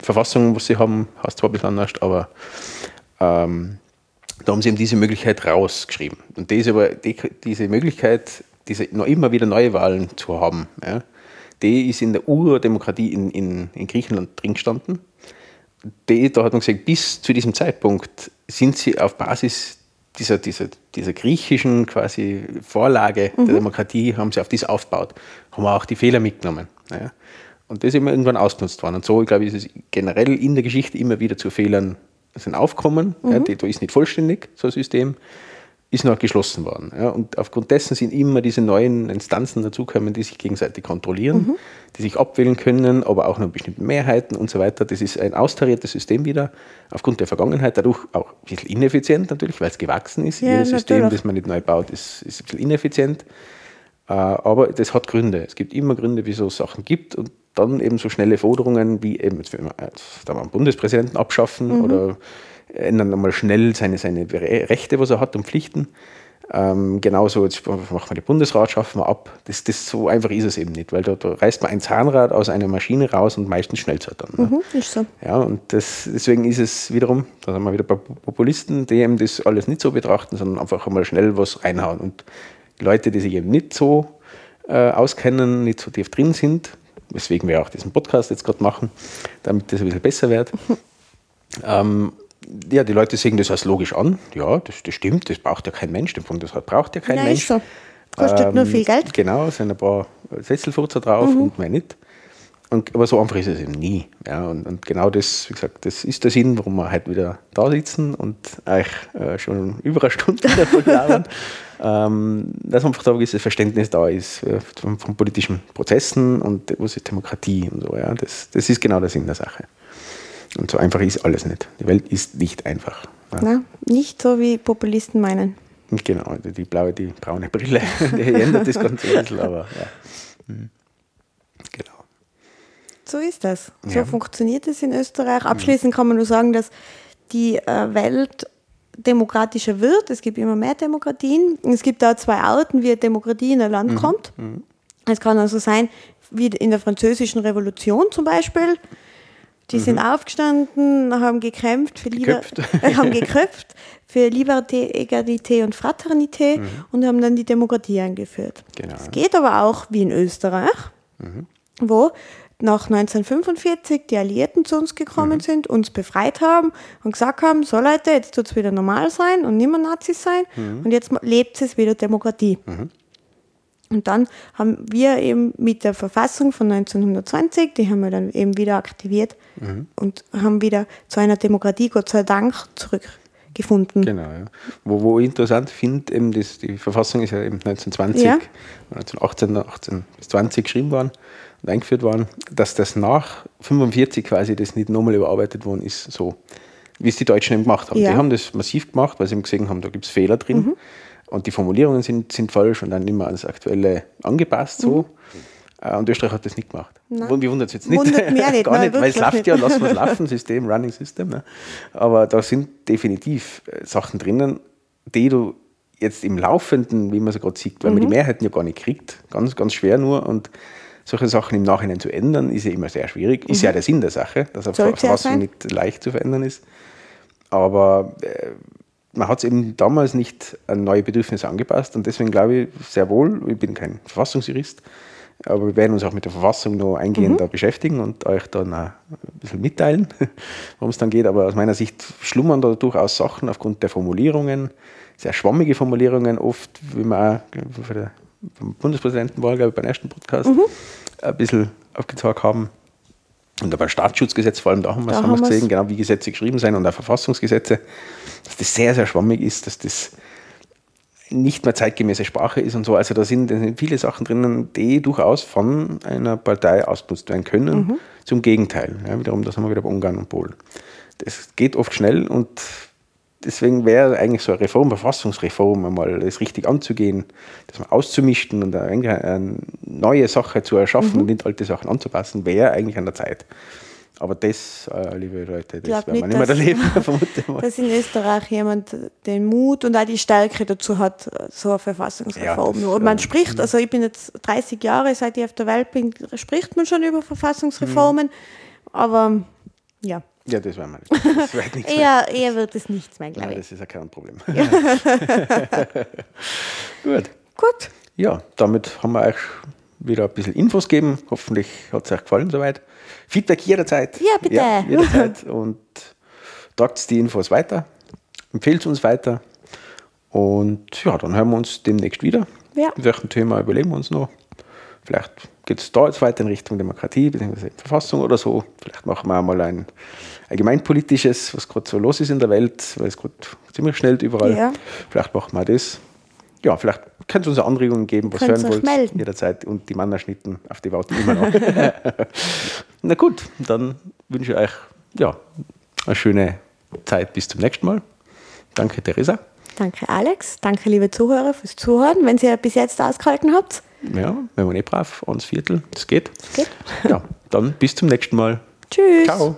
B: Verfassungen, was sie haben. Heißt zwar ein bisschen anders, aber ähm, da haben sie eben diese Möglichkeit rausgeschrieben. Und diese, aber, die, diese Möglichkeit, diese noch immer wieder neue Wahlen zu haben, ja, die ist in der Urdemokratie in, in, in Griechenland drin gestanden. Die, da hat man gesagt, bis zu diesem Zeitpunkt sind sie auf Basis dieser, dieser, dieser griechischen quasi Vorlage mhm. der Demokratie, haben sie auf das aufgebaut, haben auch die Fehler mitgenommen. Ja. Und das ist immer irgendwann ausgenutzt worden. Und so, glaube ich, ist es generell in der Geschichte immer wieder zu Fehlern sind aufgekommen. Mhm. Ja, die, da ist nicht vollständig, so ein System ist noch geschlossen worden. Ja, und aufgrund dessen sind immer diese neuen Instanzen dazugekommen, die sich gegenseitig kontrollieren, mhm. die sich abwählen können, aber auch nur bestimmte Mehrheiten und so weiter. Das ist ein austariertes System wieder, aufgrund der Vergangenheit, dadurch auch ein bisschen ineffizient natürlich, weil es gewachsen ist. Ja, Jedes System, das man nicht neu baut, ist, ist ein bisschen ineffizient. Äh, aber das hat Gründe. Es gibt immer Gründe, wieso es Sachen gibt und dann eben so schnelle Forderungen wie eben, jetzt will man, jetzt einen Bundespräsidenten abschaffen mhm. oder ändern einmal schnell seine, seine Rechte, was er hat und Pflichten. Ähm, genauso, jetzt machen wir den Bundesrat, schaffen wir ab. Das, das, so einfach ist es eben nicht, weil da, da reißt man ein Zahnrad aus einer Maschine raus und meistens schnell es dann. Ne? Mhm, ist so. Ja, und das, deswegen ist es wiederum, da haben wir wieder ein Populisten, die eben das alles nicht so betrachten, sondern einfach einmal schnell was reinhauen. Und Leute, die sich eben nicht so äh, auskennen, nicht so tief drin sind, weswegen wir auch diesen Podcast jetzt gerade machen, damit das ein bisschen besser wird. ähm, ja, die Leute sehen das als logisch an. Ja, das, das stimmt, das braucht ja kein Mensch. Den Bundesrat braucht ja kein Nein, Mensch. So.
A: Kostet ähm, nur viel Geld.
B: Genau, es sind ein paar Sesselfurzer drauf mhm. und mehr nicht. Und, aber so einfach ist es eben nie. Ja, und, und, genau das, wie gesagt, das ist der Sinn, warum wir heute wieder da sitzen und euch äh, schon über eine Stunde davon labern. ähm, dass einfach da gewisses Verständnis da ist äh, von, von, politischen Prozessen und was ist Demokratie und so. Ja, das, das ist genau der Sinn der Sache. Und so einfach ist alles nicht. Die Welt ist nicht einfach.
A: Ja. Na, nicht so wie Populisten meinen.
B: Genau, die blaue, die braune Brille, die ändert das Ganze ein bisschen, aber ja. Mhm. Genau.
A: So ist das. So ja. funktioniert es in Österreich. Abschließend kann man nur sagen, dass die äh, Welt demokratischer wird. Es gibt immer mehr Demokratien. Es gibt da zwei Arten, wie Demokratie in ein Land mhm. kommt. Mhm. Es kann also sein, wie in der französischen Revolution zum Beispiel, die mhm. sind aufgestanden, haben gekämpft für Liber äh, haben geköpft für Liberté, Egalité und Fraternité mhm. und haben dann die Demokratie eingeführt. Genau. Es geht aber auch wie in Österreich, mhm. wo nach 1945 die Alliierten zu uns gekommen mhm. sind, uns befreit haben und gesagt haben, so Leute, jetzt tut es wieder normal sein und nicht mehr Nazis sein mhm. und jetzt lebt es wieder Demokratie. Mhm. Und dann haben wir eben mit der Verfassung von 1920, die haben wir dann eben wieder aktiviert mhm. und haben wieder zu einer Demokratie, Gott sei Dank, zurückgefunden.
B: Genau, ja. Wo, wo ich interessant finde, eben das, die Verfassung ist ja eben 1920, ja. 1918, 18 bis 20 geschrieben worden und eingeführt worden, dass das nach 45 quasi das nicht nochmal überarbeitet worden ist, so wie es die Deutschen eben gemacht haben. Ja. Die haben das massiv gemacht, weil sie eben gesehen haben, da gibt es Fehler drin. Mhm und die Formulierungen sind, sind falsch und dann immer ans Aktuelle angepasst so. Mhm. Äh, und Österreich hat das nicht gemacht. Nein. Wie wundert es jetzt nicht?
A: Wundert mich nicht.
B: Gar nicht, weil es läuft ja, lassen wir es laufen, System, Running System. Ne? Aber da sind definitiv äh, Sachen drinnen, die du jetzt im Laufenden, wie man es gerade sieht, weil mhm. man die mhm. Mehrheiten ja gar nicht kriegt, ganz, ganz schwer nur. Und solche Sachen im Nachhinein zu ändern, ist ja immer sehr schwierig. Ist mhm. ja der Sinn der Sache, dass eine Verfassung nicht leicht zu verändern ist. Aber äh, man hat es eben damals nicht an neue Bedürfnisse angepasst und deswegen glaube ich sehr wohl, ich bin kein Verfassungsjurist, aber wir werden uns auch mit der Verfassung noch eingehender mhm. beschäftigen und euch dann ein bisschen mitteilen, worum es dann geht. Aber aus meiner Sicht schlummern da durchaus Sachen aufgrund der Formulierungen, sehr schwammige Formulierungen, oft, wie wir auch der Bundespräsidentenwahl, glaube ich, beim ersten Podcast mhm. ein bisschen aufgezeigt haben. Und beim Staatsschutzgesetz vor allem, da haben wir es gesehen, genau wie Gesetze geschrieben sind und auch Verfassungsgesetze, dass das sehr, sehr schwammig ist, dass das nicht mehr zeitgemäße Sprache ist und so. Also da sind, da sind viele Sachen drinnen, die durchaus von einer Partei ausgenutzt werden können. Mhm. Zum Gegenteil. Ja, wiederum, das haben wir wieder bei Ungarn und Polen. Das geht oft schnell und deswegen wäre eigentlich so eine Reform, Verfassungsreform einmal das richtig anzugehen, das mal auszumischen und eine neue Sache zu erschaffen mhm. und nicht alte Sachen anzupassen, wäre eigentlich an der Zeit. Aber das, äh, liebe Leute, das werden wir nicht mehr erleben,
A: vermute mal. Dass in Österreich jemand den Mut und auch die Stärke dazu hat, so eine Verfassungsreform. Ja, das, man äh, spricht, also ich bin jetzt 30 Jahre, seit ich auf der Welt bin, spricht man schon über Verfassungsreformen, mhm. aber ja.
B: Ja, das wir nicht. Das
A: wird nichts eher, mehr. eher wird es nichts mehr, glaube
B: ich. das ist ja kein Problem.
A: Gut. Gut.
B: Ja, damit haben wir euch wieder ein bisschen Infos gegeben. Hoffentlich hat es euch gefallen soweit. Feedback jederzeit.
A: Ja, bitte. Ja,
B: jederzeit. Und tragt die Infos weiter, empfehlt uns weiter. Und ja, dann hören wir uns demnächst wieder. Ja. Mit welchem Thema überlegen wir uns noch? Vielleicht geht es da jetzt weiter in Richtung Demokratie bzw. Verfassung oder so. Vielleicht machen wir auch mal ein allgemeinpolitisches, was gerade so los ist in der Welt, weil es gerade ziemlich schnell überall. Ja. Vielleicht machen wir das. Ja, vielleicht könnt ihr uns Anregungen geben, was hören wollt. Melden. Jederzeit. Und die Mannerschnitten, auf die warten immer noch. Na gut, dann wünsche ich euch ja, eine schöne Zeit bis zum nächsten Mal. Danke, Theresa.
A: Danke, Alex. Danke, liebe Zuhörer, fürs Zuhören, wenn ihr bis jetzt ausgehalten habt.
B: Ja, wenn man eh brav, ans Viertel, das geht. Das geht. Ja, dann bis zum nächsten Mal.
A: Tschüss. Ciao.